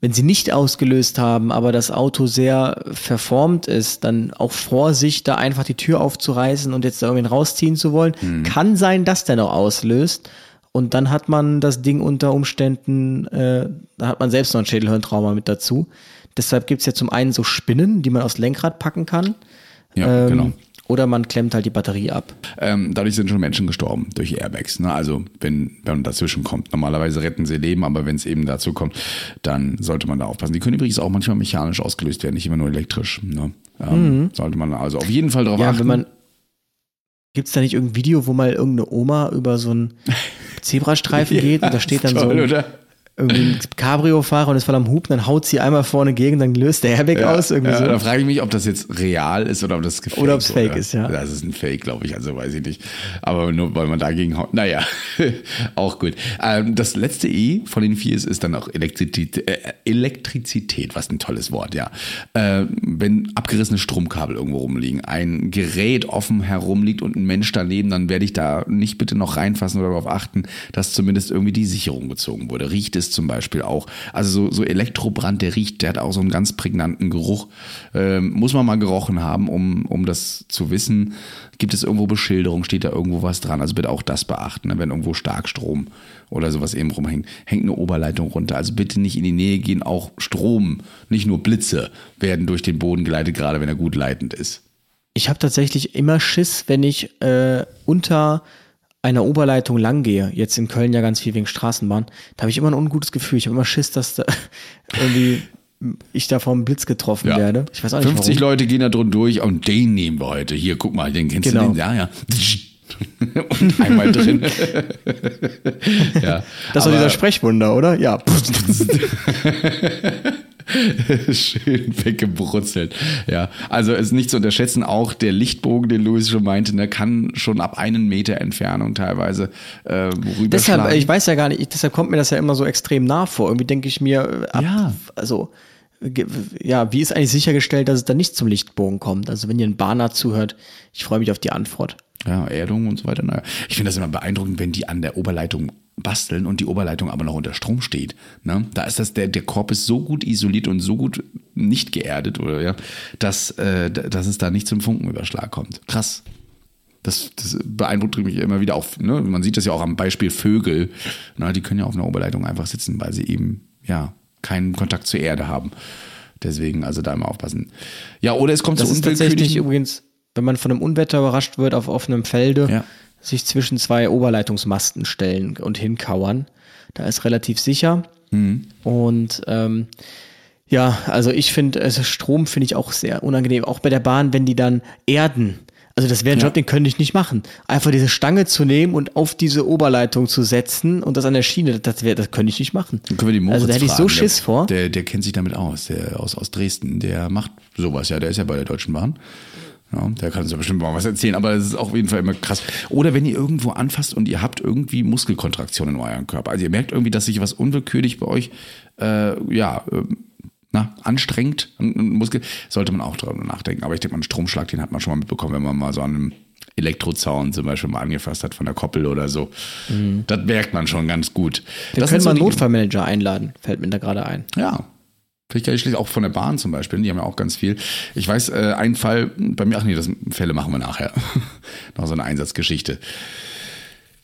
Wenn sie nicht ausgelöst haben, aber das Auto sehr verformt ist, dann auch Vorsicht, da einfach die Tür aufzureißen und jetzt da irgendwie rausziehen zu wollen. Mhm. Kann sein, dass der noch auslöst. Und dann hat man das Ding unter Umständen, äh, da hat man selbst noch ein Schädelhirntrauma mit dazu. Deshalb gibt es ja zum einen so Spinnen, die man aufs Lenkrad packen kann. Ja, Ähm, genau. Oder man klemmt halt die Batterie ab. Ähm, dadurch sind schon Menschen gestorben durch Airbags. Ne? Also wenn, wenn man dazwischen kommt. Normalerweise retten sie Leben, aber wenn es eben dazu kommt, dann sollte man da aufpassen. Die können übrigens auch manchmal mechanisch ausgelöst werden, nicht immer nur elektrisch. Ne? Ähm, Sollte man also auf jeden Fall darauf Mhm. Ja, achten. wenn man. Gibt es da nicht irgendein Video, wo mal irgendeine Oma über so einen Zebrastreifen geht und da steht dann so Toll, ein, oder? Irgendwie ein Cabrio-Fahrer und ist voll am Hupen, dann haut sie einmal vorne gegen, dann löst der Airbag aus. Irgendwie ja, so. Da frage ich mich, ob das jetzt real ist oder ob das gefaked Oder ob's fake wurde. ist, ja. Das ist ein Fake, glaube ich, also weiß ich nicht. Aber nur weil man dagegen haut. Naja, auch gut. Ähm, das letzte E von den vier ist, ist dann auch Elektrizität, äh, Elektrizität, was ein tolles Wort, ja. Äh, wenn abgerissene Stromkabel irgendwo rumliegen, ein Gerät offen herumliegt und ein Mensch daneben, dann werde ich da nicht bitte noch reinfassen oder darauf achten, dass zumindest irgendwie die Sicherung gezogen wurde. Riecht es zum Beispiel auch. Also so, so Elektrobrand, der riecht, der hat auch so einen ganz prägnanten Geruch. Ähm, muss man mal gerochen haben, um, um das zu wissen. Gibt es irgendwo Beschilderung? Steht da irgendwo was dran? Also bitte auch das beachten, ne? wenn irgendwo Starkstrom oder sowas eben rumhängt. Hängt eine Oberleitung runter. Also bitte nicht in die Nähe gehen. Auch Strom, nicht nur Blitze, werden durch den Boden geleitet, gerade wenn er gut leitend ist. Ich habe tatsächlich immer Schiss, wenn ich äh, unter einer Oberleitung lang gehe. Jetzt in Köln ja ganz viel wegen Straßenbahn. Da habe ich immer ein ungutes Gefühl. Ich habe immer Schiss, dass da irgendwie ich da vom Blitz getroffen werde. Ich weiß auch nicht 50 warum. Leute gehen da drunter durch und den nehmen wir heute. Hier, guck mal, den kennst Genau. du den? Ja, ja. und einmal drin. ja, Das war dieser Sprechwunder, oder? Ja. Schön weggebrutzelt. Ja, also es ist nicht zu unterschätzen, auch der Lichtbogen, den Louis schon meinte, ne, kann schon ab einen Meter Entfernung teilweise äh, deshalb, ich weiß ja gar nicht, deshalb kommt mir das ja immer so extrem nah vor. Irgendwie denke ich mir, äh, ab, Ja. also, ja, wie ist eigentlich sichergestellt, dass es dann nicht zum Lichtbogen kommt? Also, wenn ihr ein Bahner zuhört, ich freue mich auf die Antwort. Ja, Erdung und so weiter. Naja. Ich finde das immer beeindruckend, wenn die an der Oberleitung basteln und die Oberleitung aber noch unter Strom steht. Ne? Da ist das, der, der Korb ist so gut isoliert und so gut nicht geerdet, oder ja, dass, äh, dass es da nicht zum Funkenüberschlag kommt. Krass. Das, das beeindruckt mich immer wieder auch. Ne? Man sieht das ja auch am Beispiel Vögel. Na, die können ja auf einer Oberleitung einfach sitzen, weil sie eben ja keinen Kontakt zur Erde haben. Deswegen also da immer aufpassen. Ja, oder es kommt Das zu ist tatsächlich übrigens, wenn man von einem Unwetter überrascht wird auf offenem Felde, Ja. Sich zwischen zwei Oberleitungsmasten stellen und hinkauern. Da ist relativ sicher. Mhm. Und ähm, ja, also ich finde, also Strom finde ich auch sehr unangenehm. Auch bei der Bahn, wenn die dann erden. Also das wäre ein Ja. Job, den könnte ich nicht machen. Einfach diese Stange zu nehmen und auf diese Oberleitung zu setzen und das an der Schiene, das, wär, das könnte ich nicht machen. Dann können wir die Moritz also da hätte ich so fragen. Schiss der, vor. Der, der kennt sich damit aus, der aus, aus Dresden. Der macht sowas, ja. Der ist ja bei der Deutschen Bahn. Ja, der kann uns ja bestimmt mal was erzählen, aber es ist auch auf jeden Fall immer krass. Oder wenn ihr irgendwo anfasst und ihr habt irgendwie Muskelkontraktion in eurem Körper. Also ihr merkt irgendwie, dass sich was unwillkürlich bei euch, äh, ja, ähm, na, anstrengt, Muskel, sollte man auch darüber nachdenken. Aber ich denke mal, einen Stromschlag, den hat man schon mal mitbekommen, wenn man mal so an einem Elektrozaun zum Beispiel mal angefasst hat von der Koppel oder so. Das merkt man schon ganz gut. Wir Das sind mal so Notfallmanager einladen, fällt mir da gerade ein. ja. Finde ich gar nicht schlecht, auch von der Bahn zum Beispiel, die haben ja auch ganz viel. Ich weiß, äh, ein Fall, bei mir, ach nee, das Fälle machen wir nachher. Noch so eine Einsatzgeschichte.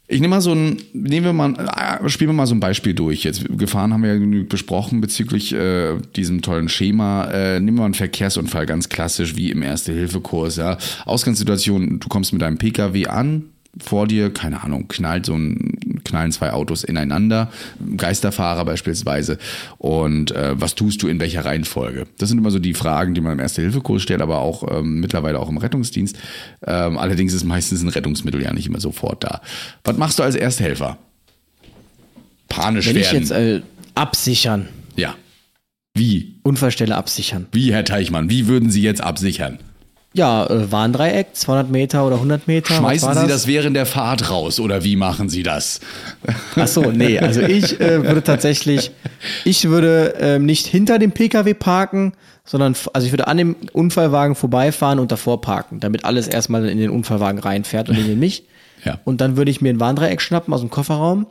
Ich nehme mal so ein, nehmen wir mal, ah, spielen wir mal so ein Beispiel durch. Jetzt Gefahren haben wir ja genügend besprochen bezüglich äh, diesem tollen Schema. Äh, nehmen wir mal einen Verkehrsunfall, ganz klassisch wie im Erste-Hilfe-Kurs. Ja. Ausgangssituation, du kommst mit deinem Pkw an, vor dir, keine Ahnung, knallt so ein, knallen zwei Autos ineinander, Geisterfahrer beispielsweise. Und äh, was tust du in welcher Reihenfolge? Das sind immer so die Fragen, die man im Erste-Hilfe-Kurs stellt, aber auch ähm, mittlerweile auch im Rettungsdienst. Ähm, allerdings ist meistens ein Rettungsmittel ja nicht immer sofort da. Was machst du als Ersthelfer? Panisch Wenn ich werden. jetzt äh, absichern, ja. Wie? Unfallstelle absichern. Wie, Herr Teichmann? Wie würden Sie jetzt absichern? Ja, äh, Warndreieck, 200 Meter oder 100 Meter. Schmeißen Sie das während der Fahrt raus oder wie machen Sie das? Ach so, nee, also ich äh, würde tatsächlich, ich würde ähm, nicht hinter dem PKW parken, sondern, also ich würde an dem Unfallwagen vorbeifahren und davor parken, damit alles erstmal in den Unfallwagen reinfährt und nicht in mich. Ja. Und dann würde ich mir ein Warndreieck schnappen aus dem Kofferraum.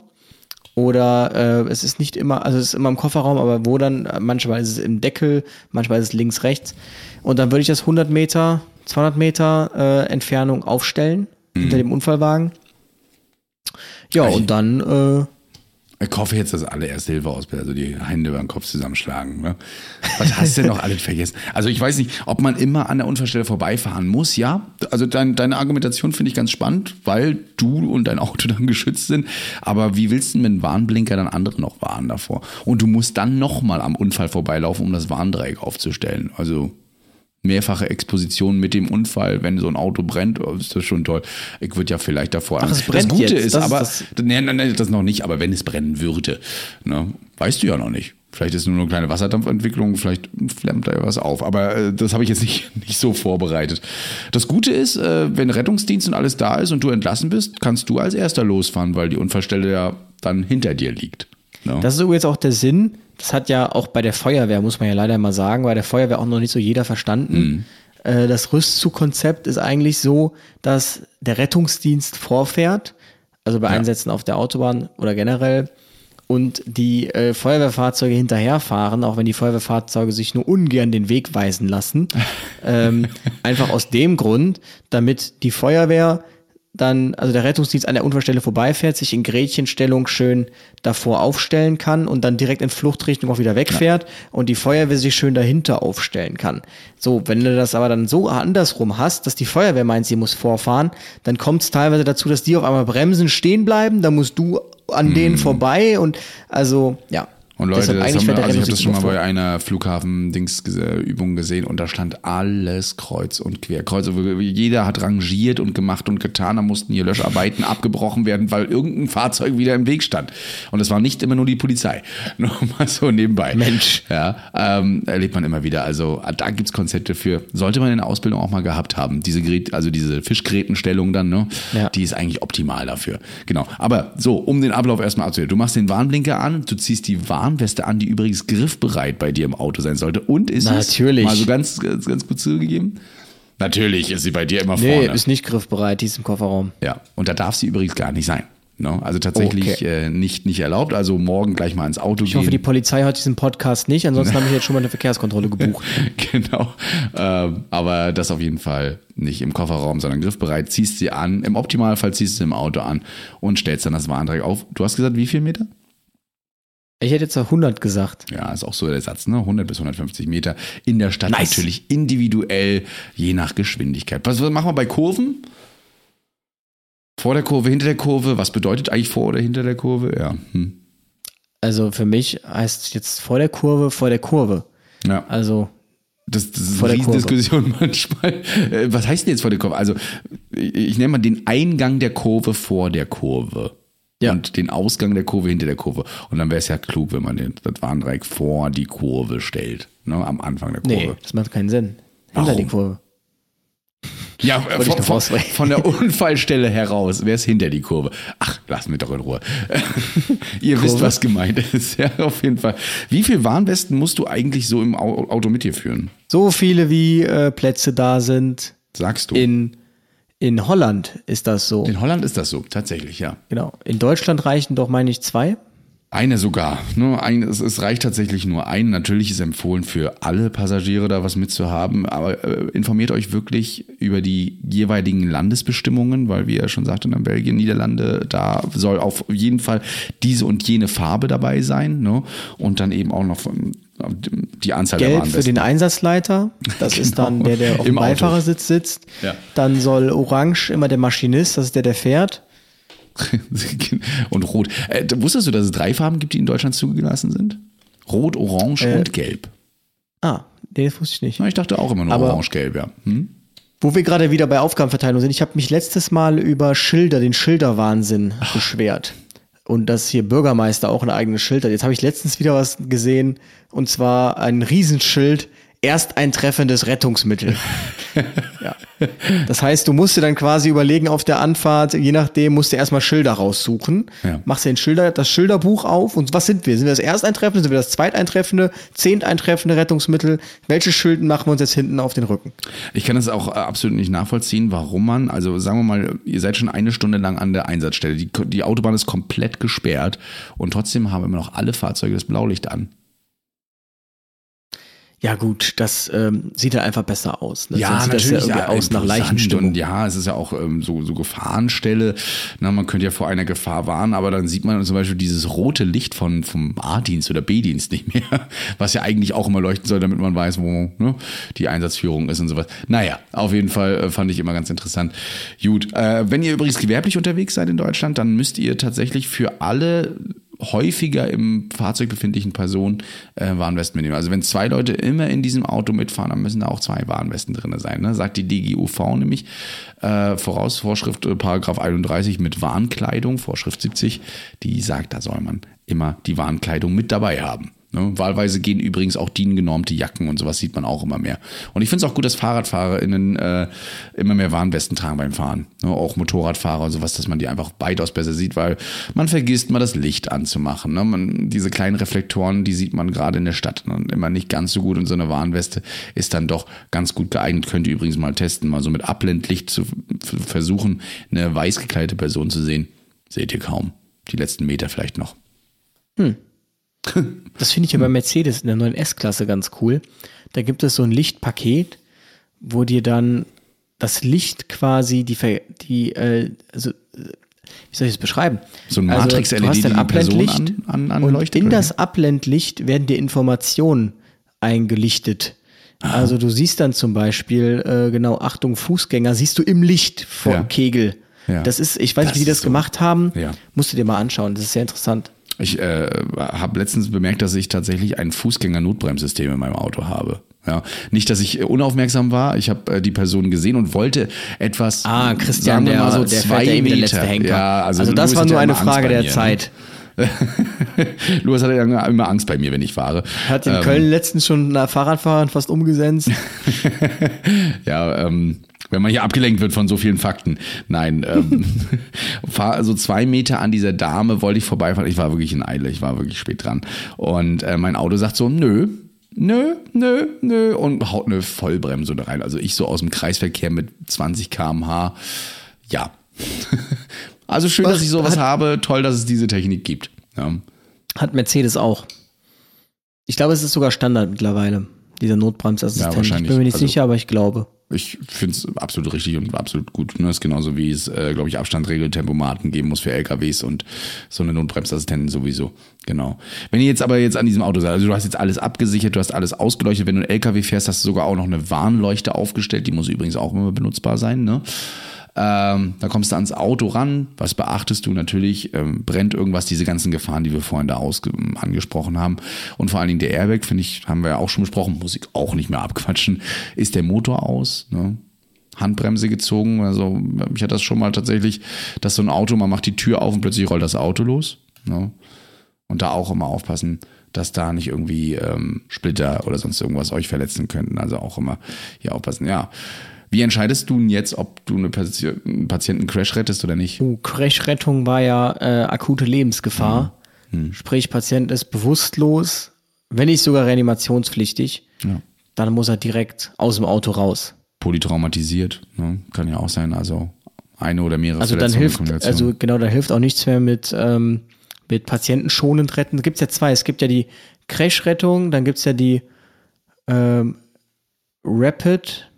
Oder äh, es ist nicht immer, also es ist immer im Kofferraum, aber wo dann, äh, manchmal ist es im Deckel, manchmal ist es links, rechts. Und dann würde ich das 100 Meter, 200 Meter äh, Entfernung aufstellen hinter dem Unfallwagen Ja, und dann äh, Ich hoffe jetzt, dass alle erste Hilfe ausbilden, also die Hände über den Kopf zusammenschlagen. Ne? Was hast du denn noch alles vergessen? Also ich weiß nicht, ob man immer an der Unfallstelle vorbeifahren muss, ja. Also dein, deine Argumentation finde ich ganz spannend, weil du und dein Auto dann geschützt sind. Aber wie willst du mit einem Warnblinker dann andere noch warnen davor? Und du musst dann nochmal am Unfall vorbeilaufen, um das Warndreieck aufzustellen. Also mehrfache Exposition mit dem Unfall, wenn so ein Auto brennt, oh, ist das schon toll. Ich würde ja vielleicht davor. Ach, es brennt das Gute jetzt. ist Das ist aber, das- nee, nee, nee, das noch nicht, aber wenn es brennen würde, ne, weißt du ja noch nicht. Vielleicht ist nur eine kleine Wasserdampfentwicklung, vielleicht flammt da ja was auf. Aber äh, das habe ich jetzt nicht, nicht so vorbereitet. Das Gute ist, äh, wenn Rettungsdienst und alles da ist und du entlassen bist, kannst du als erster losfahren, weil die Unfallstelle ja dann hinter dir liegt. Ne? Das ist übrigens auch der Sinn. Das hat ja auch bei der Feuerwehr, muss man ja leider mal sagen, bei der Feuerwehr auch noch nicht so jeder verstanden. Äh, Das Rüstzugkonzept ist eigentlich so, dass der Rettungsdienst vorfährt, also bei Einsätzen auf der Autobahn oder generell, und die äh, Feuerwehrfahrzeuge hinterherfahren, auch wenn die Feuerwehrfahrzeuge sich nur ungern den Weg weisen lassen. ähm, einfach aus dem Grund, damit die Feuerwehr dann, also der Rettungsdienst an der Unfallstelle vorbeifährt, sich in Gretchenstellung schön davor aufstellen kann und dann direkt in Fluchtrichtung auch wieder wegfährt und die Feuerwehr sich schön dahinter aufstellen kann. So, wenn du das aber dann so andersrum hast, dass die Feuerwehr meint, sie muss vorfahren, dann kommt es teilweise dazu, dass die auf einmal bremsen, stehen bleiben, dann musst du an denen vorbei und also, ja. Und Leute, Deshalb das haben also ich habe das schon mal bei einer Flughafen-Dings-Übung gesehen und da stand alles kreuz und quer. Kreuz, und- jeder hat rangiert und gemacht und getan. Da mussten hier Löscharbeiten abgebrochen werden, weil irgendein Fahrzeug wieder im Weg stand. Und es war nicht immer nur die Polizei. Nur mal so nebenbei. Mensch. Ja, ähm, erlebt man immer wieder. Also da gibt's Konzepte für. Sollte man in der Ausbildung auch mal gehabt haben. Diese Gerät, also diese Fischgrätenstellung dann, ne? Ja. Die ist eigentlich optimal dafür. Genau. Aber so, um den Ablauf erstmal abzuhören. Du machst den Warnblinker an, du ziehst die Warnweste an, die übrigens griffbereit bei dir im Auto sein sollte. Und ist Na, es natürlich. mal so ganz, ganz, ganz gut zugegeben? Natürlich ist sie bei dir immer Nee, vorne. ist nicht griffbereit, die ist im Kofferraum. Ja, und da darf sie übrigens gar nicht sein. Ne? Also tatsächlich Okay. äh, nicht, nicht erlaubt. Also morgen gleich mal ins Auto Ich gehen. hoffe, die Polizei hört diesen Podcast nicht, ansonsten habe ich jetzt schon mal eine Verkehrskontrolle gebucht. genau. Ähm, aber das auf jeden Fall nicht im Kofferraum, sondern griffbereit. Ziehst sie an. Im Optimalfall ziehst du sie im Auto an und stellst dann das Warndreieck auf. Du hast gesagt, wie viel Meter? Ich hätte jetzt 100 gesagt. Ja, ist auch so der Satz, ne? 100 bis 150 Meter. In der Stadt Nice. natürlich individuell, je nach Geschwindigkeit. Was, was machen wir bei Kurven? Vor der Kurve, hinter der Kurve? Was bedeutet eigentlich vor oder hinter der Kurve? Ja. Hm. Also für mich heißt es jetzt vor der Kurve, vor der Kurve. ja. Also Das, das ist eine. Riesendiskussion manchmal. Äh, Was heißt denn jetzt vor der Kurve? Also, ich ich nenne mal den Eingang der Kurve vor der Kurve. Ja. Und den Ausgang der Kurve hinter der Kurve. Und dann wäre es ja klug, wenn man den, das Warndreieck vor die Kurve stellt. Ne, am Anfang der Kurve. nee, das macht keinen Sinn. Hinter Warum? die Kurve. Ja, von, von, von der Unfallstelle heraus wäre es hinter die Kurve. Ach, lass mich doch in Ruhe. Ihr wisst, Kurve? was gemeint ist. Ja, auf jeden Fall. Wie viel Warnwesten musst du eigentlich so im Au- Auto mit dir führen? So viele wie äh, Plätze da sind. Sagst du? In, in Holland ist das so. in Holland ist das so, tatsächlich, ja. Genau. In Deutschland reichen doch, meine ich, zwei. Eine sogar. Nur ein, es, es reicht tatsächlich nur ein. Natürlich ist empfohlen für alle Passagiere da was mitzuhaben, aber äh, informiert euch wirklich über die jeweiligen Landesbestimmungen, weil wie er schon sagte, in Belgien, Niederlande, da soll auf jeden Fall diese und jene Farbe dabei sein. Ne? Und dann eben auch noch von, die Anzahl der Gelb für den Einsatzleiter. Das ist dann Genau. der, der auf Im dem. Beifahrersitz sitzt. Ja. Dann soll orange immer der Maschinist, das ist der, der fährt. und Rot. Äh, wusstest du, dass es drei Farben gibt, die in Deutschland zugelassen sind? Rot, Orange Äh, und Gelb. Ah, den wusste ich nicht. Na, ich dachte auch immer nur Orange-Gelb, ja. Hm? Wo wir gerade wieder bei Aufgabenverteilung sind, ich habe mich letztes Mal über Schilder, den Schilderwahnsinn beschwert. Und dass hier Bürgermeister auch ein eigenes Schild hat. Jetzt habe ich letztens wieder was gesehen, und zwar ein Riesenschild, ersteintreffendes Rettungsmittel. ja. Das heißt, du musst dir dann quasi überlegen auf der Anfahrt, je nachdem, musst du erstmal Schilder raussuchen. Ja. Machst dir den Schilder, das Schilderbuch auf und was sind wir? Sind wir das Ersteintreffende, sind wir das Zweiteintreffende, Zehnteintreffende Rettungsmittel? Welche Schilden machen wir uns jetzt hinten auf den Rücken? Ich kann das auch äh, absolut nicht nachvollziehen, warum man, also sagen wir mal, ihr seid schon eine Stunde lang an der Einsatzstelle, die, die Autobahn ist komplett gesperrt und trotzdem haben immer noch alle Fahrzeuge das Blaulicht an. Ja gut, das ähm, sieht ja einfach besser aus. Ne? Ja, Sonst natürlich. das ja irgendwie aus nach. Und ja, es ist ja auch ähm, so, so Gefahrenstelle. Na, man könnte ja vor einer Gefahr warnen, aber dann sieht man zum Beispiel dieses rote Licht von, vom A-Dienst oder B-Dienst nicht mehr, was ja eigentlich auch immer leuchten soll, damit man weiß, wo ne, die Einsatzführung ist und sowas. Naja, auf jeden Fall äh, fand ich immer ganz interessant. Gut, äh, wenn ihr übrigens gewerblich unterwegs seid in Deutschland, dann müsst ihr tatsächlich für alle häufiger im Fahrzeug befindlichen Personen äh, Warnwesten mitnehmen. Also wenn zwei Leute immer in diesem Auto mitfahren, dann müssen da auch zwei Warnwesten drin sein. Ne? Sagt die DGUV nämlich äh, voraus, Vorschrift äh, Paragraph 31 mit Warnkleidung, Vorschrift 70, die sagt, da soll man immer die Warnkleidung mit dabei haben. Ne? Wahlweise gehen übrigens auch DIN-genormte Jacken und sowas sieht man auch immer mehr. Und ich finde es auch gut, dass FahrradfahrerInnen äh, immer mehr Warnwesten tragen beim Fahren. Ne? Auch Motorradfahrer und sowas, dass man die einfach weitaus besser sieht, weil man vergisst mal das Licht anzumachen. Ne? Man, diese kleinen Reflektoren, die sieht man gerade in der Stadt ne? immer nicht ganz so gut und so eine Warnweste ist dann doch ganz gut geeignet. Könnt ihr übrigens mal testen, mal so mit Abblendlicht zu versuchen, eine weiß gekleidete Person zu sehen. Seht ihr kaum. Die letzten Meter vielleicht noch. Das finde ich ja bei Mercedes in der neuen S-Klasse ganz cool. Da gibt es so ein Lichtpaket, wo dir dann das Licht quasi die, die äh, also, wie soll ich das beschreiben? So ein Also, Matrix-LED, du hast ein Abblendlicht Person an- an- und in das Abblendlicht werden dir Informationen eingelichtet. Also du siehst dann zum Beispiel, äh, genau, Achtung, Fußgänger, siehst du im Licht vom Ja. Kegel. Ja. Das ist, ich weiß Das nicht, wie die das so. gemacht haben. Ja. Musst du dir mal anschauen, das ist sehr interessant. Ich äh, habe letztens bemerkt, dass ich tatsächlich ein Fußgänger-Notbremssystem in meinem Auto habe. Ja, nicht, dass ich äh, unaufmerksam war. Ich habe äh, die Person gesehen und wollte etwas. Ah, Christian, der, mal so der zwei der Meter. letzte Henker. Ja, also, also das Louis war nur eine Frage der mir, Zeit. Ne? Louis hatte ja immer Angst bei mir, wenn ich fahre. Hat in Ähm, Köln letztens schon einen Fahrradfahrer fast umgesetzt. Ja, ähm, wenn man hier abgelenkt wird von so vielen Fakten. Nein, ähm, fahr so zwei Meter an dieser Dame wollte ich vorbeifahren. Ich war wirklich in Eile, ich war wirklich spät dran. Und äh, mein Auto sagt so, nö, nö, nö, nö und haut eine Vollbremse da rein. Also ich so aus dem Kreisverkehr mit 20 km/h. Ja. Also schön, Was dass ich sowas hat- habe. Toll, dass es diese Technik gibt. Ja. Hat Mercedes auch. Ich glaube, es ist sogar Standard mittlerweile, dieser Notbremsassistent. Ja. Ich bin mir nicht Also- sicher, aber ich glaube. Ich finde es absolut richtig und absolut gut. Ne? Ist genauso wie es, äh, glaube ich, Abstandregeltempomaten geben muss für LKWs und so eine Notbremsassistenten sowieso. Genau. Wenn ihr jetzt aber jetzt an diesem Auto seid, also du hast jetzt alles abgesichert, du hast alles ausgeleuchtet. Wenn du einen LKW fährst, hast du sogar auch noch eine Warnleuchte aufgestellt. Die muss übrigens auch immer benutzbar sein. Ne? Ähm, da kommst du ans Auto ran. Was beachtest du? Natürlich ähm, brennt irgendwas, diese ganzen Gefahren, die wir vorhin da ausge angesprochen haben. Und vor allen Dingen der Airbag, finde ich, haben wir ja auch schon besprochen, muss ich auch nicht mehr abquatschen. Ist der Motor aus? Ne? Handbremse gezogen. Also ich hatte das schon mal tatsächlich, dass so ein Auto, man macht die Tür auf und plötzlich rollt das Auto los. Ne? Und da auch immer aufpassen, dass da nicht irgendwie ähm, Splitter oder sonst irgendwas euch verletzen könnten. Also auch immer hier aufpassen. Ja. Wie entscheidest du denn jetzt, ob du eine Pati einen Patienten Crash rettest oder nicht? Uh, Crash-Rettung war ja äh, akute Lebensgefahr. Mhm. Sprich, Patient ist bewusstlos, wenn nicht sogar reanimationspflichtig. Ja. Dann muss er direkt aus dem Auto raus. Polytraumatisiert, ne? kann ja auch sein. Also eine oder mehrere Also dann hilft, also genau, da hilft auch nichts mehr mit, ähm, mit Patienten schonend retten. Es gibt ja zwei. Es gibt ja die Crash-Rettung, dann gibt es ja die ähm, Rapid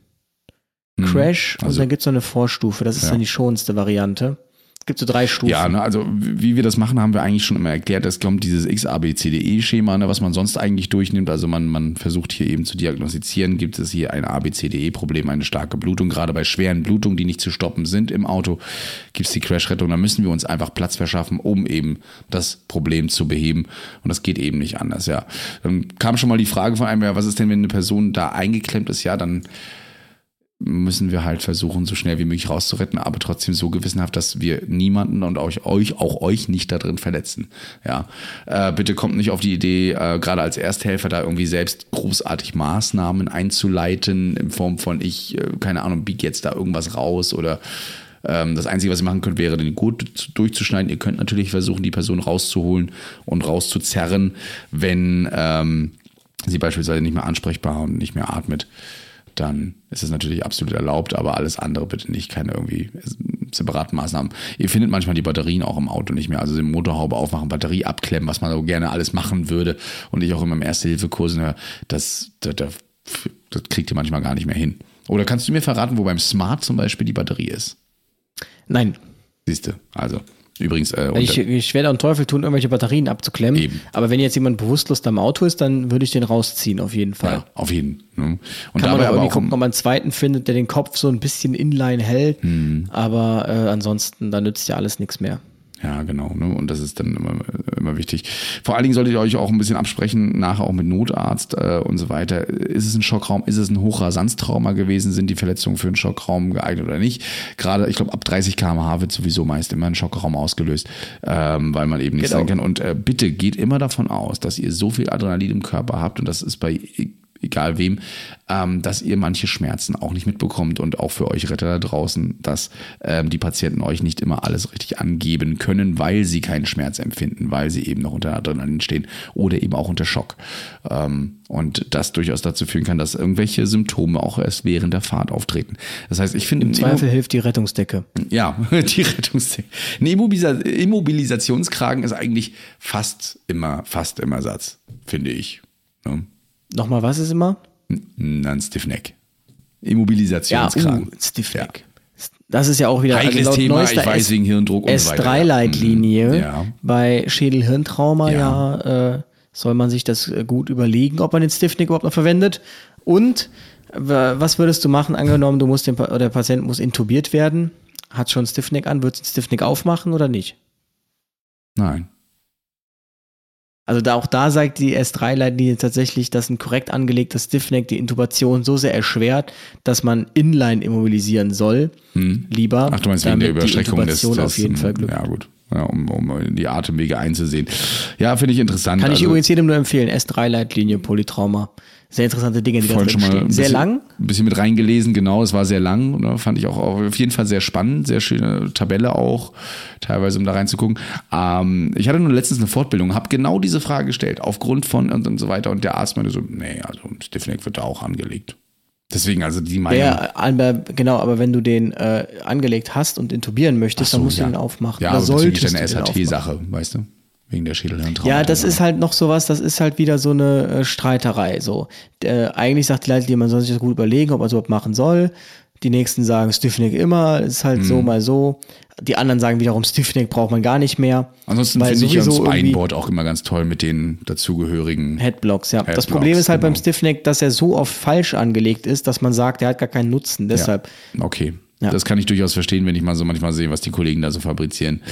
Crash und also- dann gibt es noch eine Vorstufe. Das ist Ja. dann die schonendste Variante. Es gibt so drei Stufen. Ja, ne, also wie wir das machen, haben wir eigentlich schon immer erklärt. Es kommt dieses XABCDE-Schema, ne, was man sonst eigentlich durchnimmt. Also man, man versucht hier eben zu diagnostizieren, gibt es hier ein ABCDE-Problem, eine starke Blutung. Gerade bei schweren Blutungen, die nicht zu stoppen sind im Auto, gibt es die Crash-Rettung. Da müssen wir uns einfach Platz verschaffen, um eben das Problem zu beheben. Und das geht eben nicht anders, ja. Dann kam schon mal die Frage von einem, ja, was ist denn, wenn eine Person da eingeklemmt ist? Ja, dann müssen wir halt versuchen, so schnell wie möglich rauszuretten, aber trotzdem so gewissenhaft, dass wir niemanden und euch, euch auch euch nicht da drin verletzen. Ja, äh, bitte kommt nicht auf die Idee, äh, gerade als Ersthelfer da irgendwie selbst großartig Maßnahmen einzuleiten in Form von ich, äh, keine Ahnung, bieg jetzt da irgendwas raus oder ähm, das Einzige, was ihr machen könnt, wäre den Gurt zu- durchzuschneiden. Ihr könnt natürlich versuchen, die Person rauszuholen und rauszuzerren, wenn ähm, sie beispielsweise nicht mehr ansprechbar und nicht mehr atmet. Dann ist es natürlich absolut erlaubt, aber alles andere bitte nicht, keine irgendwie separaten Maßnahmen. Ihr findet manchmal die Batterien auch im Auto nicht mehr, also den Motorhaube aufmachen, Batterie abklemmen, was man so gerne alles machen würde und ich auch immer im Erste-Hilfe-Kursen höre, das, das, das kriegt ihr manchmal gar nicht mehr hin. Oder kannst du mir verraten, wo beim Smart zum Beispiel die Batterie ist? Nein. Siehst du, also Übrigens, äh, ich, ich werde auch Teufel tun, irgendwelche Batterien abzuklemmen. Eben. Aber wenn jetzt jemand bewusstlos da im Auto ist, dann würde ich den rausziehen, auf jeden Fall. Ja, auf jeden. Ne? Und Kann man aber irgendwie gucken, ob man einen zweiten findet, der den Kopf so ein bisschen inline hält. Mhm. Aber äh, ansonsten, da nützt ja alles nichts mehr. Ja, genau. Ne? Und das ist dann immer, immer wichtig. Vor allen Dingen solltet ihr euch auch ein bisschen absprechen, nachher auch mit Notarzt äh, und so weiter. Ist es ein Schockraum? Ist es ein Hochrasanztrauma gewesen? Sind die Verletzungen für einen Schockraum geeignet oder nicht? Gerade, ich glaube, ab 30 km/h wird sowieso meist immer ein Schockraum ausgelöst, ähm, weil man eben nicht genau. sein kann. Und äh, bitte geht immer davon aus, dass ihr so viel Adrenalin im Körper habt und das ist bei egal wem, ähm, dass ihr manche Schmerzen auch nicht mitbekommt und auch für euch Retter da draußen, dass ähm, die Patienten euch nicht immer alles richtig angeben können, weil sie keinen Schmerz empfinden, weil sie eben noch unter Adrenalin stehen oder eben auch unter Schock. Ähm, und das durchaus dazu führen kann, dass irgendwelche Symptome auch erst während der Fahrt auftreten. Das heißt, ich finde im Zweifel hilft die Rettungsdecke. Ja, die Rettungsdecke. Ein Immobilisationskragen ist eigentlich fast immer, fast immer Satz, finde ich. Ja. Nochmal, was ist immer? Ein Stiffneck. Immobilisationskragen. Ja, uh, Stiffneck. Ja. Das ist ja auch wieder Heikles also Thema, ich weiß, wegen Hirndruck und S3 so weiter. S3-Leitlinie. Mhm. Ja. Bei Schädel-Hirntrauma, ja, ja äh, soll man sich das äh, gut überlegen, ob man den Stiffneck überhaupt noch verwendet. Und was würdest du machen, angenommen, du musst den, der Patient muss intubiert werden, hat schon Stiffneck an, würdest du den Stiffneck aufmachen oder nicht? Nein. Also da auch da sagt die S3-Leitlinie tatsächlich, dass ein korrekt angelegter Stiffneck die Intubation so sehr erschwert, dass man inline immobilisieren soll. Hm. Lieber. Ach, du meinst wegen der Überstreckung des, des auf jeden Fall Glück. Ja, gut. Ja, um, um die Atemwege einzusehen. Ja, finde ich interessant. Kann ich also, übrigens jedem nur empfehlen. S3-Leitlinie Polytrauma sehr interessante Dinge, die Voll da drin stehen. Sehr bisschen, lang. Ein bisschen mit reingelesen, genau. Es war sehr lang. Ne, fand ich auch auf jeden Fall sehr spannend. Sehr schöne Tabelle auch, teilweise, um da reinzugucken. Ähm, ich hatte nur letztens eine Fortbildung, habe genau diese Frage gestellt, aufgrund von und, und so weiter. Und der Arzt meinte so, nee, also Stiffneck wird da auch angelegt. Deswegen, also die Meinung. Ja, genau, aber wenn du den äh, angelegt hast und intubieren möchtest, so, dann musst ja. du ihn aufmachen. Ja, Oder aber solltest das ist eine SAT-Sache, weißt du? Wegen der Schädelhirntrauma. Ja, das ist halt noch sowas, das ist halt wieder so eine äh, Streiterei. So. Äh, eigentlich sagt die Leitlinie, man soll sich das gut überlegen, ob man es überhaupt machen soll. Die nächsten sagen Stiffneck immer, ist halt mhm. so mal so. Die anderen sagen wiederum, Stiffneck braucht man gar nicht mehr. Ansonsten finde ich ja das Spineboard auch immer ganz toll mit den dazugehörigen Headblocks, ja. Headblocks, das Problem ist halt genau. beim Stiffneck, dass er so oft falsch angelegt ist, dass man sagt, er hat gar keinen Nutzen. Deshalb. Ja. Okay. Ja. Das kann ich durchaus verstehen, wenn ich mal so manchmal sehe, was die Kollegen da so fabrizieren.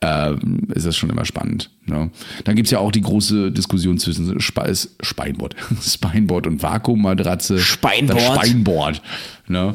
Ähm, ist das schon immer spannend. Ne? Dann gibt's ja auch die große Diskussion zwischen Spe Spineboard, Spineboard und Vakuummatratze. Speinboard. Das. Ne?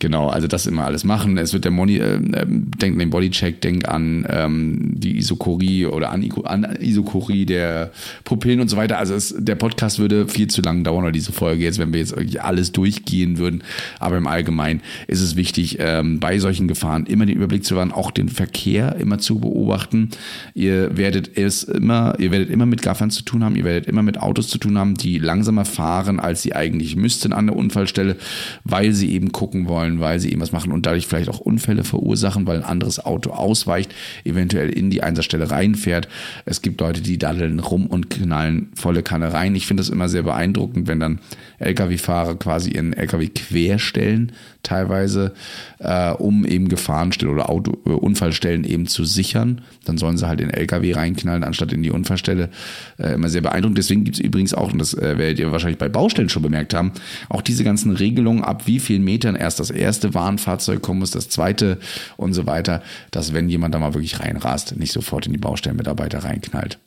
Genau, also das immer alles machen. Es wird der Moni, äh, ähm, denk an den Bodycheck, denk an ähm, die Isokorie oder an, an Isokorie der Pupillen und so weiter. Also es, der Podcast würde viel zu lang dauern oder diese Folge jetzt, wenn wir jetzt irgendwie alles durchgehen würden. Aber im Allgemeinen ist es wichtig, ähm, bei solchen Gefahren immer den Überblick zu wahren, auch den Verkehr immer zu beobachten. Ihr werdet es immer, ihr werdet immer mit Gaffern zu tun haben, ihr werdet immer mit Autos zu tun haben, die langsamer fahren, als sie eigentlich müssten an der Unfallstelle, weil sie eben gucken wollen wollen, weil sie irgendwas machen und dadurch vielleicht auch Unfälle verursachen, weil ein anderes Auto ausweicht, eventuell in die Einsatzstelle reinfährt. Es gibt Leute, die daddeln rum und knallen volle Kanne rein. Ich finde das immer sehr beeindruckend, wenn dann Lkw-Fahrer quasi ihren Lkw querstellen, teilweise, äh, um eben Gefahrenstellen oder Auto, äh, Unfallstellen eben zu sichern. Dann sollen sie halt in Lkw reinknallen, anstatt in die Unfallstelle. Äh, immer sehr beeindruckend. Deswegen gibt es übrigens auch, und das äh, werdet ihr wahrscheinlich bei Baustellen schon bemerkt haben, auch diese ganzen Regelungen, ab wie vielen Metern erst das erste Warnfahrzeug kommen muss, das zweite und so weiter, dass wenn jemand da mal wirklich reinrast, nicht sofort in die Baustellenmitarbeiter reinknallt.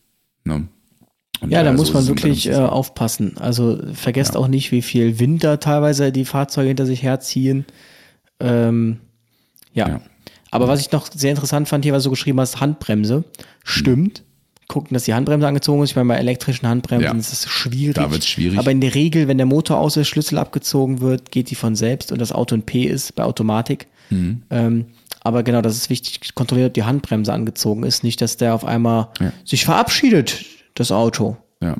Ne? Ja, da muss man wirklich äh, aufpassen. Also vergesst ja. auch nicht, wie viel Wind da teilweise die Fahrzeuge hinter sich herziehen. Ähm, ja. ja. Aber was ich noch sehr interessant fand, hier, was du geschrieben hast, Handbremse. Stimmt. Hm. Gucken, dass die Handbremse angezogen ist. Ich meine, bei elektrischen Handbremsen ja. ist es schwierig. Da wird es schwierig. Aber in der Regel, wenn der Motor aus ist, Schlüssel abgezogen wird, geht die von selbst und das Auto in P ist bei Automatik. Mhm. Ähm, aber genau, das ist wichtig, kontrolliert, ob die Handbremse angezogen ist. Nicht, dass der auf einmal ja. sich verabschiedet das Auto. Ja.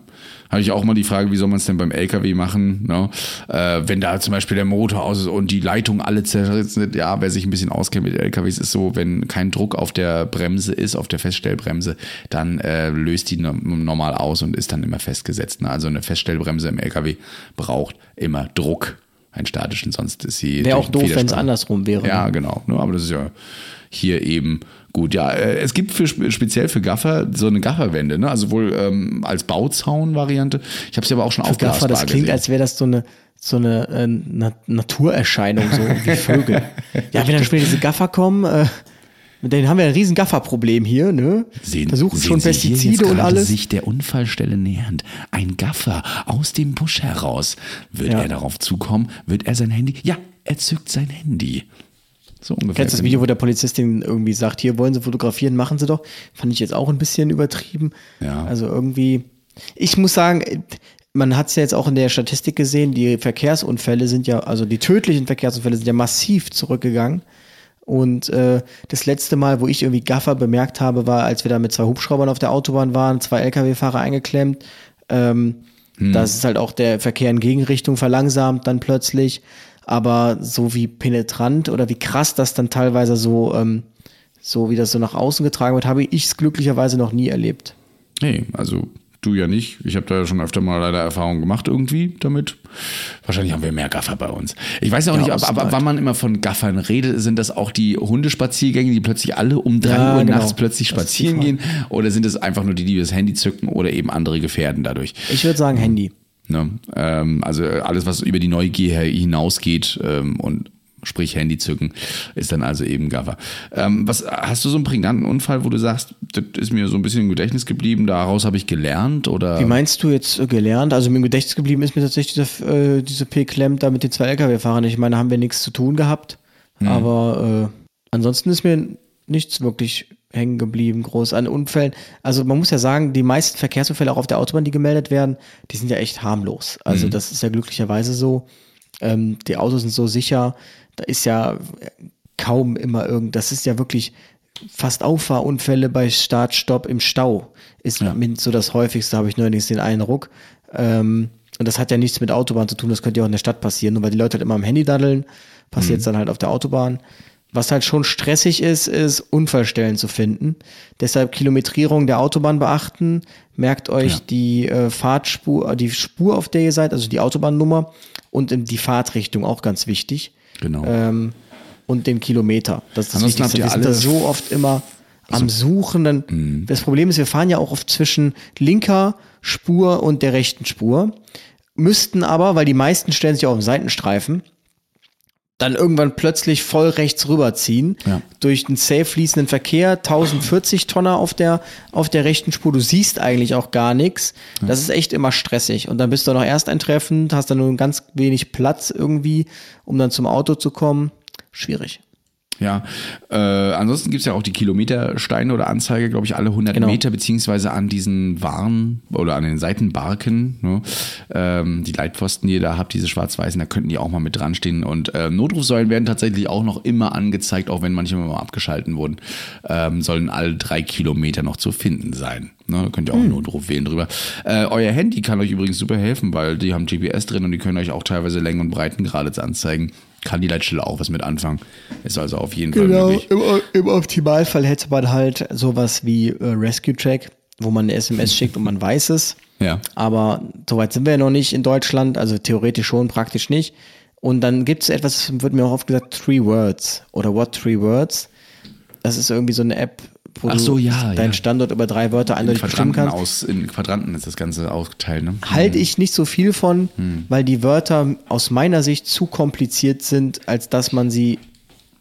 Habe ich auch mal die Frage, wie soll man es denn beim LKW machen, ne? äh, wenn da zum Beispiel der Motor aus ist und die Leitung alle zerrissen sind. Ja, wer sich ein bisschen auskennt mit LKWs, ist so, wenn kein Druck auf der Bremse ist, auf der Feststellbremse, dann äh, löst die normal aus und ist dann immer festgesetzt. Ne? Also eine Feststellbremse im LKW braucht immer Druck, einen statischen, sonst ist sie. Wäre auch doof, wenn es andersrum wäre. Ja, ne? genau. Ne? Aber das ist ja hier eben Gut, ja, äh, es gibt für, speziell für Gaffer so eine Gafferwende, ne? also wohl ähm, als Bauzaun-Variante. Ich habe sie aber auch schon für Gaffer, das klingt, gesehen. als wäre das so eine so eine äh, Na Naturerscheinung, so wie Vögel. ja, wenn dann später diese Gaffer kommen, äh, mit denen haben wir ein riesen Gafferproblem hier, ne? Sehen, Versuchen sehen schon Sie Pestizide und alles. sich der Unfallstelle nähernd. Ein Gaffer aus dem Busch heraus. Wird Ja. er darauf zukommen? Wird er sein Handy? Ja, er zückt sein Handy. So ungefähr. Kennst du das Video, wo der Polizistin irgendwie sagt, hier wollen Sie fotografieren, machen Sie doch. Fand ich jetzt auch ein bisschen übertrieben. Ja. Also irgendwie, ich muss sagen, man hat es ja jetzt auch in der Statistik gesehen, die Verkehrsunfälle sind ja, also die tödlichen Verkehrsunfälle sind ja massiv zurückgegangen. Und äh, das letzte Mal, wo ich irgendwie Gaffer bemerkt habe, war, als wir da mit zwei Hubschraubern auf der Autobahn waren, zwei Lkw-Fahrer eingeklemmt. Ähm, Das ist halt auch der Verkehr in Gegenrichtung verlangsamt dann plötzlich. Aber so wie penetrant oder wie krass das dann teilweise so, ähm, so wie das so nach außen getragen wird, habe ich es glücklicherweise noch nie erlebt. Nee, also du ja nicht. Ich habe da ja schon öfter mal leider Erfahrungen gemacht irgendwie damit. Wahrscheinlich haben wir mehr Gaffer bei uns. Ich weiß ja auch Ja, nicht, ob, aber ausgeweitet. wann man immer von Gaffern redet, sind das auch die Hundespaziergänge, die plötzlich alle um drei Ja, Uhr genau. nachts plötzlich spazieren gehen? Oder sind es einfach nur die, die das Handy zücken oder eben andere gefährden dadurch? Ich würde sagen Handy. Ne? Ähm, also alles, was über die Neugier hinausgeht ähm, und sprich Handy zücken, ist dann also eben Gaffer. Ähm, was hast du so einen prägnanten Unfall, wo du sagst, das ist mir so ein bisschen im Gedächtnis geblieben, daraus habe ich gelernt oder? Wie meinst du jetzt äh, gelernt? Also mir im Gedächtnis geblieben ist mir tatsächlich dieser, äh, diese P-Klemm da mit den zwei Lkw-Fahrern. Ich meine, da haben wir nichts zu tun gehabt. Aber äh, ansonsten ist mir nichts wirklich hängen geblieben, groß an Unfällen. Also man muss ja sagen, die meisten Verkehrsunfälle auch auf der Autobahn, die gemeldet werden, die sind ja echt harmlos. Also das ist ja glücklicherweise so. Ähm, die Autos sind so sicher, da ist ja kaum immer irgend, das ist ja wirklich fast Auffahrunfälle bei Start, Stopp im Stau ist mit so das häufigste, habe ich neuerdings den Eindruck. Ähm, und das hat ja nichts mit Autobahn zu tun, das könnte ja auch in der Stadt passieren, nur weil die Leute halt immer am Handy daddeln, passiert es dann halt auf der Autobahn. Was halt schon stressig ist, ist Unfallstellen zu finden. Deshalb Kilometrierung der Autobahn beachten. Merkt euch Ja. die äh, Fahrtspur, die Spur, auf der ihr seid, also die Autobahnnummer und die Fahrtrichtung auch ganz wichtig. Genau. Ähm, und den Kilometer. Das ist das Ansonsten habt Wichtigste. Wir sind da so oft immer am Suchen. Dann, Mhm. Das Problem ist, wir fahren ja auch oft zwischen linker Spur und der rechten Spur. Müssten aber, weil die meisten stellen sich auch im Seitenstreifen, dann irgendwann plötzlich voll rechts rüberziehen. Ja. Durch den safe fließenden Verkehr, 1040 Tonner auf der, auf der rechten Spur. Du siehst eigentlich auch gar nichts. Das ist echt immer stressig. Und dann bist du noch erst eintreffend, hast dann nur ganz wenig Platz irgendwie, um dann zum Auto zu kommen. Schwierig. Ja, äh, ansonsten gibt's ja auch die Kilometersteine oder Anzeige, glaube ich, alle 100 Genau. Meter, beziehungsweise an diesen Waren oder an den Seitenbarken, ne? ähm, die Leitpfosten, die ihr da habt, diese schwarz-weißen, da könnten die auch mal mit dran stehen. Und äh, Notrufsäulen werden tatsächlich auch noch immer angezeigt, auch wenn manche mal abgeschalten wurden, ähm, sollen alle drei Kilometer noch zu finden sein. Ne? Da könnt ihr auch Notruf wählen drüber. Äh, euer Handy kann euch übrigens super helfen, weil die haben GPS drin und die können euch auch teilweise Längen und Breitengrade anzeigen. Kann die Leitstelle auch was mit anfangen. Ist also auf jeden Fall Genau, möglich. im, im Optimalfall hätte man halt sowas wie äh, Rescue Check, wo man eine SMS schickt und man weiß es. Ja. Aber soweit sind wir ja noch nicht in Deutschland, also theoretisch schon, praktisch nicht. Und dann gibt es etwas, wird mir auch oft gesagt, Three Words oder What Three Words. Das ist irgendwie so eine App, wo Ach so, du ja, deinen ja. Standort über drei Wörter In eindeutig bestimmen kannst. aus, in Quadranten ist das Ganze aufgeteilt, ne? Halte ich nicht so viel von, Hm. weil die Wörter aus meiner Sicht zu kompliziert sind, als dass man sie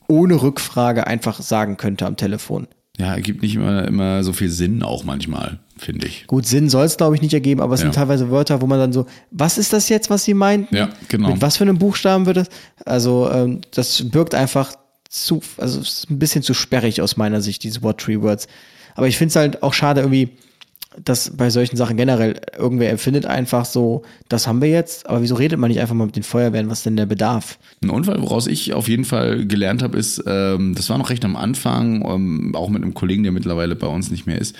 ohne Rückfrage einfach sagen könnte am Telefon. Ja, ergibt nicht immer, immer so viel Sinn auch manchmal, finde ich. Gut, Sinn soll es, glaube ich, nicht ergeben, aber es Ja. sind teilweise Wörter, wo man dann so, was ist das jetzt, was Sie meinten? Ja, genau. Mit was für einem Buchstaben wird das? Also, ähm, das birgt einfach zu, also es ist ein bisschen zu sperrig aus meiner Sicht, diese What Tree Words. Aber ich finde es halt auch schade, irgendwie, dass bei solchen Sachen generell irgendwer empfindet einfach so, das haben wir jetzt, aber wieso redet man nicht einfach mal mit den Feuerwehren, was denn der Bedarf? Ein Unfall, woraus ich auf jeden Fall gelernt habe, ist, ähm, das war noch recht am Anfang, ähm, auch mit einem Kollegen, der mittlerweile bei uns nicht mehr ist.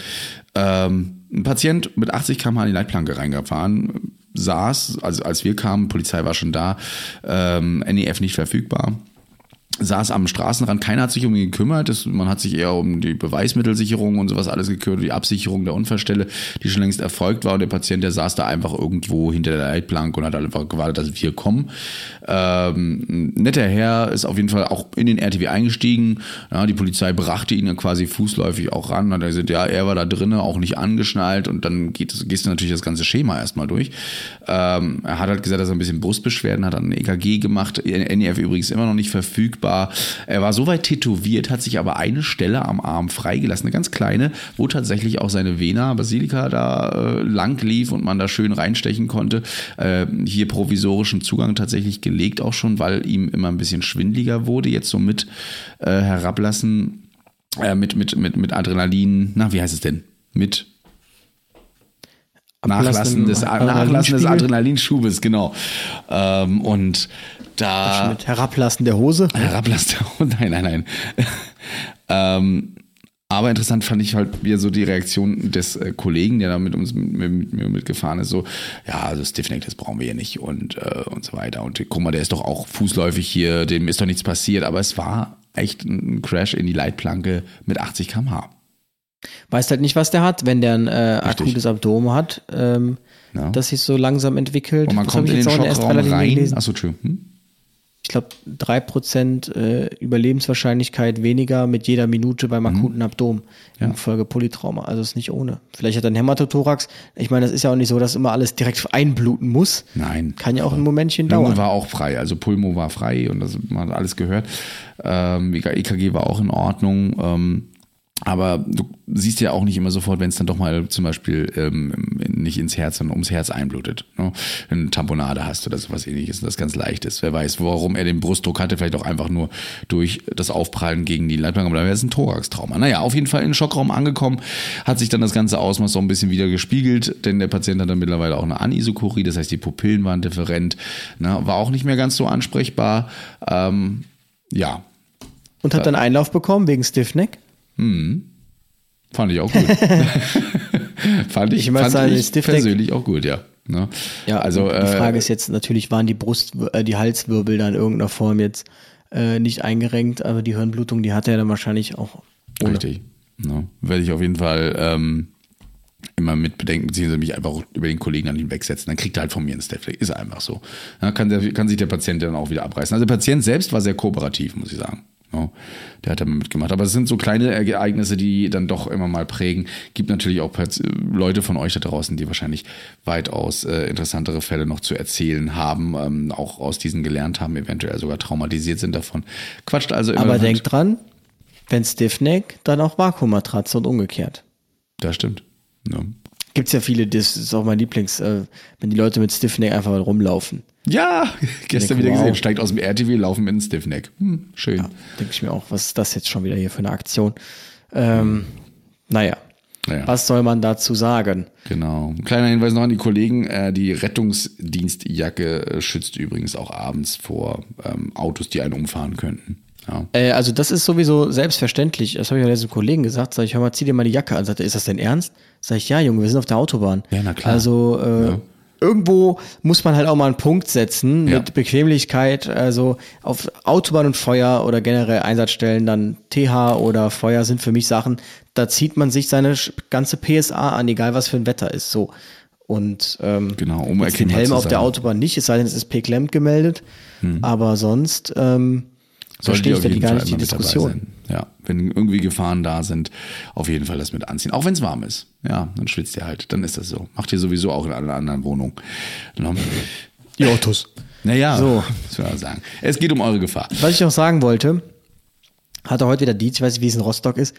Ähm, ein Patient mit 80 km/h in die Leitplanke reingefahren, saß, also als wir kamen, Polizei war schon da, ähm, NEF nicht verfügbar saß am Straßenrand, keiner hat sich um ihn gekümmert, das, man hat sich eher um die Beweismittelsicherung und sowas alles gekümmert, die Absicherung der Unfallstelle, die schon längst erfolgt war. Und der Patient, der saß da einfach irgendwo hinter der Leitplanke und hat einfach gewartet, dass wir kommen. Ähm, netter Herr ist auf jeden Fall auch in den RTW eingestiegen, ja, die Polizei brachte ihn dann quasi fußläufig auch ran, hat er gesagt, ja, er war da drinnen, auch nicht angeschnallt. Und dann geht, gehst du natürlich das ganze Schema erstmal durch. Ähm, er hat halt gesagt, dass er ein bisschen Brustbeschwerden hat, hat ein EKG gemacht, NEF übrigens immer noch nicht verfügbar, war, er war so weit tätowiert, hat sich aber eine Stelle am Arm freigelassen, eine ganz kleine, wo tatsächlich auch seine Vena Basilika da äh, lang lief und man da schön reinstechen konnte. Äh, hier provisorischen Zugang tatsächlich gelegt auch schon, weil ihm immer ein bisschen schwindliger wurde. Jetzt so mit äh, herablassen, äh, mit, mit, mit, mit Adrenalin, na, wie heißt es denn? Mit Nachlassen des, Nachlassen des Adrenalinschubes, genau. Ähm, und da. Mit Herablassen der Hose? Herablassen der Hose, nein, nein, nein. ähm, aber interessant fand ich halt wieder so die Reaktion des äh, Kollegen, der da mit uns mit, mit, mir mitgefahren ist, so, ja, also Stiffneck, das brauchen wir ja nicht und, äh, und so weiter. Und guck mal, der ist doch auch fußläufig hier, dem ist doch nichts passiert, aber es war echt ein Crash in die Leitplanke mit 80 km/h. Weißt halt nicht, was der hat, wenn der ein äh, akutes Abdomen hat, ähm, ja. das sich so langsam entwickelt. Und man das kommt in den Schockraum rein. Achso, Entschuldigung. Hm? ich glaube, drei Prozent äh, Überlebenswahrscheinlichkeit weniger mit jeder Minute beim mhm. akuten mhm. Abdomen ja. infolge Polytrauma. Also ist nicht ohne. Vielleicht hat er einen Hämatothorax. Ich meine, das ist ja auch nicht so, dass immer alles direkt einbluten muss. Nein. Kann ja auch ein Momentchen Lunge dauern. war auch frei, also Pulmo war frei und das man hat alles gehört. Ähm, EKG war auch in Ordnung. Ähm, aber du siehst ja auch nicht immer sofort, wenn es dann doch mal zum Beispiel ähm, nicht ins Herz, sondern ums Herz einblutet. Ne? Wenn du eine Tamponade hast oder sowas ähnliches, das ganz leicht ist. Wer weiß, warum er den Brustdruck hatte, vielleicht auch einfach nur durch das Aufprallen gegen die Leitplanke, aber dann wäre es ein Thorax-Trauma. Naja, auf jeden Fall in den Schockraum angekommen, hat sich dann das ganze Ausmaß so ein bisschen wieder gespiegelt, denn der Patient hat dann mittlerweile auch eine Anisokorie, das heißt, die Pupillen waren different, ne? war auch nicht mehr ganz so ansprechbar. Ähm, ja. Und hat dann Einlauf bekommen wegen Stiffneck? Hm. Fand ich auch gut. fand ich, ich, fand ich persönlich auch gut, ja. Ne? Ja, also die äh, Frage ist jetzt natürlich, waren die Brust, äh, die Halswirbel da in irgendeiner Form jetzt äh, nicht eingerenkt, aber die Hirnblutung, die hatte er dann wahrscheinlich auch. Ohne. Richtig. Ne? Werde ich auf jeden Fall ähm, immer mit bedenken, beziehungsweise mich einfach über den Kollegen an ihn wegsetzen. Dann kriegt er halt von mir einen Stepfleck. Ist einfach so. Dann kann, der, kann sich der Patient dann auch wieder abreißen. Also der Patient selbst war sehr kooperativ, muss ich sagen. Ja, der hat da mitgemacht. Aber es sind so kleine Ereignisse, die dann doch immer mal prägen. Gibt natürlich auch Leute von euch da draußen, die wahrscheinlich weitaus äh, interessantere Fälle noch zu erzählen haben, ähm, auch aus diesen gelernt haben, eventuell sogar traumatisiert sind davon. Quatscht also immer. Aber denkt dran, wenn Stiffneck, dann auch Vakuummatratze und umgekehrt. Das stimmt. Ja. Gibt es ja viele, das ist auch mein Lieblings, äh, wenn die Leute mit Stiffneck einfach mal rumlaufen. Ja, gestern wieder gesehen, steigt aus dem RTW, laufen mit einem Stiffneck. Hm, schön. Ja, denke ich mir auch, was ist das jetzt schon wieder hier für eine Aktion? Ähm, naja. Naja. Was soll man dazu sagen? Genau. Kleiner Hinweis noch an die Kollegen. Äh, die Rettungsdienstjacke schützt übrigens auch abends vor ähm, Autos, die einen umfahren könnten. Ja. Äh, also das ist sowieso selbstverständlich. Das habe ich ja letzten Kollegen gesagt. Sag ich, hör mal, zieh dir mal die Jacke an. Sagt er, ist das denn ernst? Sag ich, ja, Junge, wir sind auf der Autobahn. Ja, na klar. Also äh, ja irgendwo muss man halt auch mal einen Punkt setzen ja. mit Bequemlichkeit. Also auf Autobahn und Feuer oder generell Einsatzstellen, dann TH oder Feuer sind für mich Sachen, da zieht man sich seine ganze PSA an, egal was für ein Wetter ist. So. Und ähm, genau, um den Helm auf der Autobahn nicht, es sei denn, es ist P-Klemmt gemeldet. Hm. Aber sonst ähm, verstehe ich da gar nicht die Diskussion. Ja, wenn irgendwie Gefahren da sind, auf jeden Fall das mit anziehen. Auch wenn es warm ist. Ja, dann schwitzt ihr halt. Dann ist das so. Macht ihr sowieso auch in allen anderen Wohnungen. Die Autos. Naja, so. muss man sagen. Es geht um eure Gefahr. Was ich noch sagen wollte, hatte heute wieder Dietz, ich weiß nicht, wie es in Rostock ist,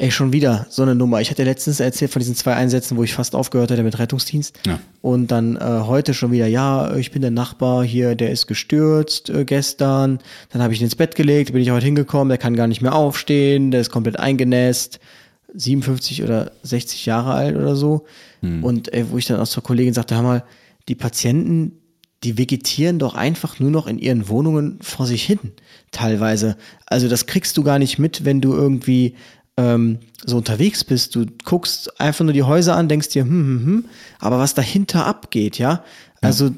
Ey, schon wieder so eine Nummer. Ich hatte letztens erzählt von diesen zwei Einsätzen, wo ich fast aufgehört hatte mit Rettungsdienst. Ja. Und dann äh, heute schon wieder, ja, ich bin der Nachbar hier, der ist gestürzt äh, gestern. Dann habe ich ihn ins Bett gelegt, bin ich heute hingekommen, der kann gar nicht mehr aufstehen, der ist komplett eingenässt. 57 oder 60 Jahre alt oder so. Hm. Und äh, wo ich dann auch zur Kollegin sagte, hör mal, die Patienten, die vegetieren doch einfach nur noch in ihren Wohnungen vor sich hin, teilweise. Also das kriegst du gar nicht mit, wenn du irgendwie ähm, so unterwegs bist. Du guckst einfach nur die Häuser an, denkst dir, hm, hm, hm, aber was dahinter abgeht, ja, also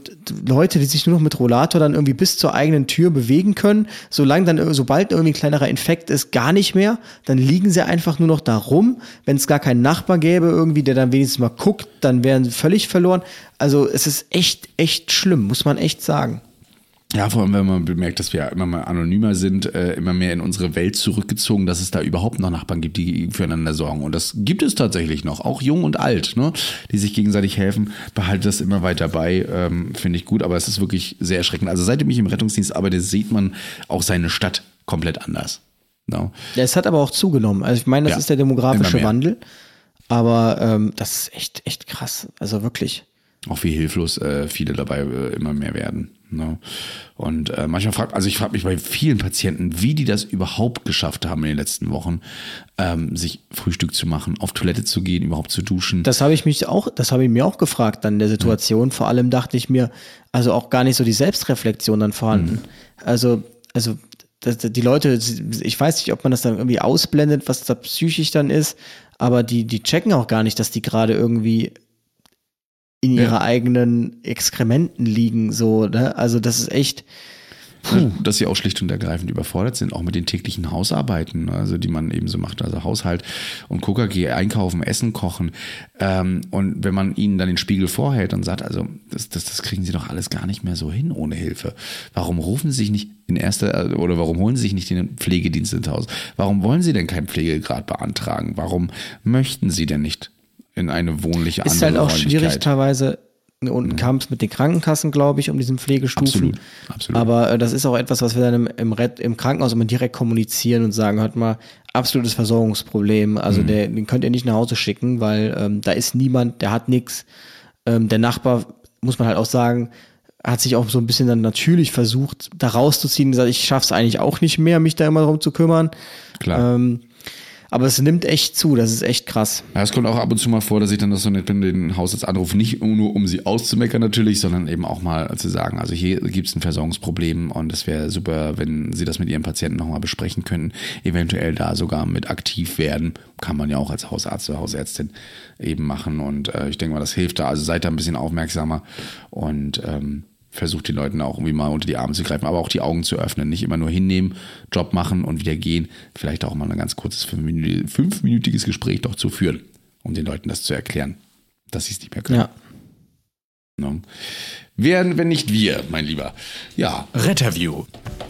Leute, die sich nur noch mit Rollator dann irgendwie bis zur eigenen Tür bewegen können, solange dann, sobald irgendwie ein kleinerer Infekt ist, gar nicht mehr, dann liegen sie einfach nur noch da rum. Wenn es gar keinen Nachbar gäbe, irgendwie, der dann wenigstens mal guckt, dann wären sie völlig verloren. Also es ist echt, echt schlimm, muss man echt sagen. Ja, vor allem, wenn man bemerkt, dass wir immer mal anonymer sind, äh, immer mehr in unsere Welt zurückgezogen, dass es da überhaupt noch Nachbarn gibt, die füreinander sorgen. Und das gibt es tatsächlich noch, auch jung und alt, ne? die sich gegenseitig helfen. Behalte das immer weiter bei, ähm, finde ich gut, aber es ist wirklich sehr erschreckend. Also seitdem ich im Rettungsdienst arbeite, sieht man auch seine Stadt komplett anders. No. Ja, es hat aber auch zugenommen. Also ich meine, das ja, ist der demografische Wandel. Aber ähm, das ist echt, echt krass. Also wirklich. Auch wie hilflos äh, viele dabei äh, immer mehr werden. Ne? Und äh, manchmal fragt, also ich frage mich bei vielen Patienten, wie die das überhaupt geschafft haben in den letzten Wochen, ähm, sich Frühstück zu machen, auf Toilette zu gehen, überhaupt zu duschen. Das habe ich mich auch, das habe ich mir auch gefragt dann in der Situation. Mhm. Vor allem dachte ich mir, also auch gar nicht so die Selbstreflexion dann vorhanden. Mhm. Also, also die Leute, ich weiß nicht, ob man das dann irgendwie ausblendet, was da psychisch dann ist, aber die, die checken auch gar nicht, dass die gerade irgendwie in ihrer ja. eigenen Exkrementen liegen, so, ne? Also das ist echt. Puh. Dass sie auch schlicht und ergreifend überfordert sind, auch mit den täglichen Hausarbeiten, ne? also die man eben so macht, also Haushalt und KKG, einkaufen, Essen kochen. Ähm, und wenn man ihnen dann den Spiegel vorhält und sagt, also das, das, das kriegen sie doch alles gar nicht mehr so hin ohne Hilfe. Warum rufen sie sich nicht in erster oder warum holen sie sich nicht den Pflegedienst ins Haus? Warum wollen sie denn keinen Pflegegrad beantragen? Warum möchten sie denn nicht in eine wohnliche Ist halt auch schwierig teilweise. Und mhm. kam es mit den Krankenkassen, glaube ich, um diesen Pflegestufen. Absolut, absolut. Aber äh, das ist auch etwas, was wir dann im, im, Red, im Krankenhaus immer direkt kommunizieren und sagen, hört mal, absolutes Versorgungsproblem. Also mhm. der, den könnt ihr nicht nach Hause schicken, weil ähm, da ist niemand, der hat nichts. Ähm, der Nachbar, muss man halt auch sagen, hat sich auch so ein bisschen dann natürlich versucht, da rauszuziehen und gesagt, ich schaff's eigentlich auch nicht mehr, mich da immer darum zu kümmern. Klar. Ähm, aber es nimmt echt zu, das ist echt krass. Ja, es kommt auch ab und zu mal vor, dass ich dann das so nett bin, den Hausarzt anrufe, nicht nur um sie auszumeckern natürlich, sondern eben auch mal zu sagen, also hier gibt es ein Versorgungsproblem und es wäre super, wenn sie das mit ihren Patienten nochmal besprechen könnten, eventuell da sogar mit aktiv werden. Kann man ja auch als Hausarzt oder Hausärztin eben machen und äh, ich denke mal, das hilft da. Also seid da ein bisschen aufmerksamer und ähm, versucht den Leuten auch irgendwie mal unter die Arme zu greifen, aber auch die Augen zu öffnen. Nicht immer nur hinnehmen, Job machen und wieder gehen. Vielleicht auch mal ein ganz kurzes fünfminütiges Gespräch doch zu führen, um den Leuten das zu erklären, dass sie es nicht mehr können. Ja. No. Wer, wenn nicht wir, mein Lieber? Ja. Retterview.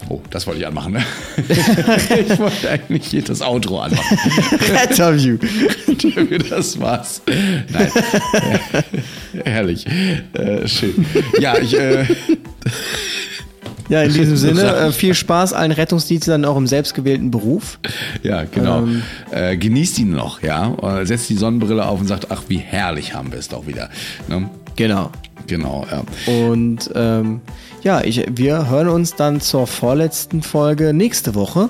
Oh, das wollte ich anmachen, ne? ich wollte eigentlich hier das Outro anmachen. Retterview. das war's. Nein. herrlich. Äh, schön. Ja, ich. Äh, ja, in diesem Sinne, äh, viel Spaß allen Rettungsdiensten dann auch im selbstgewählten Beruf. Ja, genau. Ähm, äh, genießt ihn noch, ja. Setzt die Sonnenbrille auf und sagt, ach, wie herrlich haben wir es doch wieder. Ne? Genau. Genau, ja. Und ähm, ja, ich, wir hören uns dann zur vorletzten Folge nächste Woche.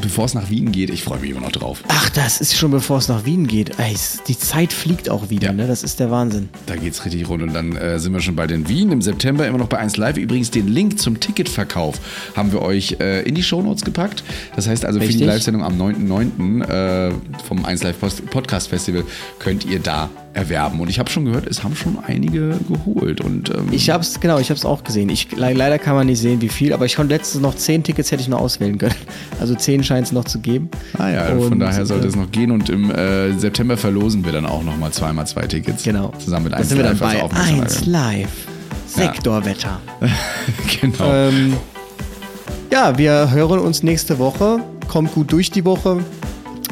Bevor es nach Wien geht, ich freue mich immer noch drauf. Ach, das ist schon bevor es nach Wien geht. Ey, die Zeit fliegt auch wieder, ja. ne? Das ist der Wahnsinn. Da geht's richtig rund und dann äh, sind wir schon bald in Wien im September immer noch bei 1 Live. Übrigens den Link zum Ticketverkauf haben wir euch äh, in die Shownotes gepackt. Das heißt also Richtig. für die Live-Sendung am 9.9. Äh, vom 1 Live Podcast Festival könnt ihr da erwerben. Und ich habe schon gehört, es haben schon einige geholt. Und, ähm ich habe es, genau, ich habe es auch gesehen. Ich, leider kann man nicht sehen, wie viel, aber ich konnte letztens noch zehn Tickets hätte ich noch auswählen können. Also zehn scheint es noch zu geben. Ah ja, und, von daher sollte äh, es noch gehen. Und im äh, September verlosen wir dann auch nochmal zweimal zwei Tickets. Genau. Zusammen mit 1 Live. Sind wir dann bei 1 Live. Sektorwetter. genau. Ähm, ja, wir hören uns nächste Woche. Kommt gut durch die Woche.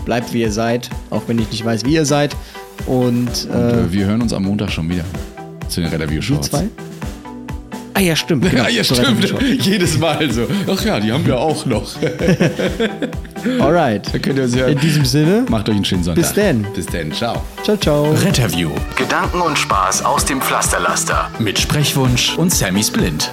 Bleibt wie ihr seid, auch wenn ich nicht weiß, wie ihr seid. Und, Und äh, wir hören uns am Montag schon wieder zu den Review Shorts. zwei? Ah ja, stimmt. Genau. Ja, ja, stimmt. Jedes Mal so. Ach ja, die haben wir auch noch. Alright. In diesem Sinne. Macht euch einen schönen Sonntag. Bis denn. Bis denn. Ciao. Ciao, ciao. Retterview. Gedanken und Spaß aus dem Pflasterlaster. Mit Sprechwunsch und Sammy Splint.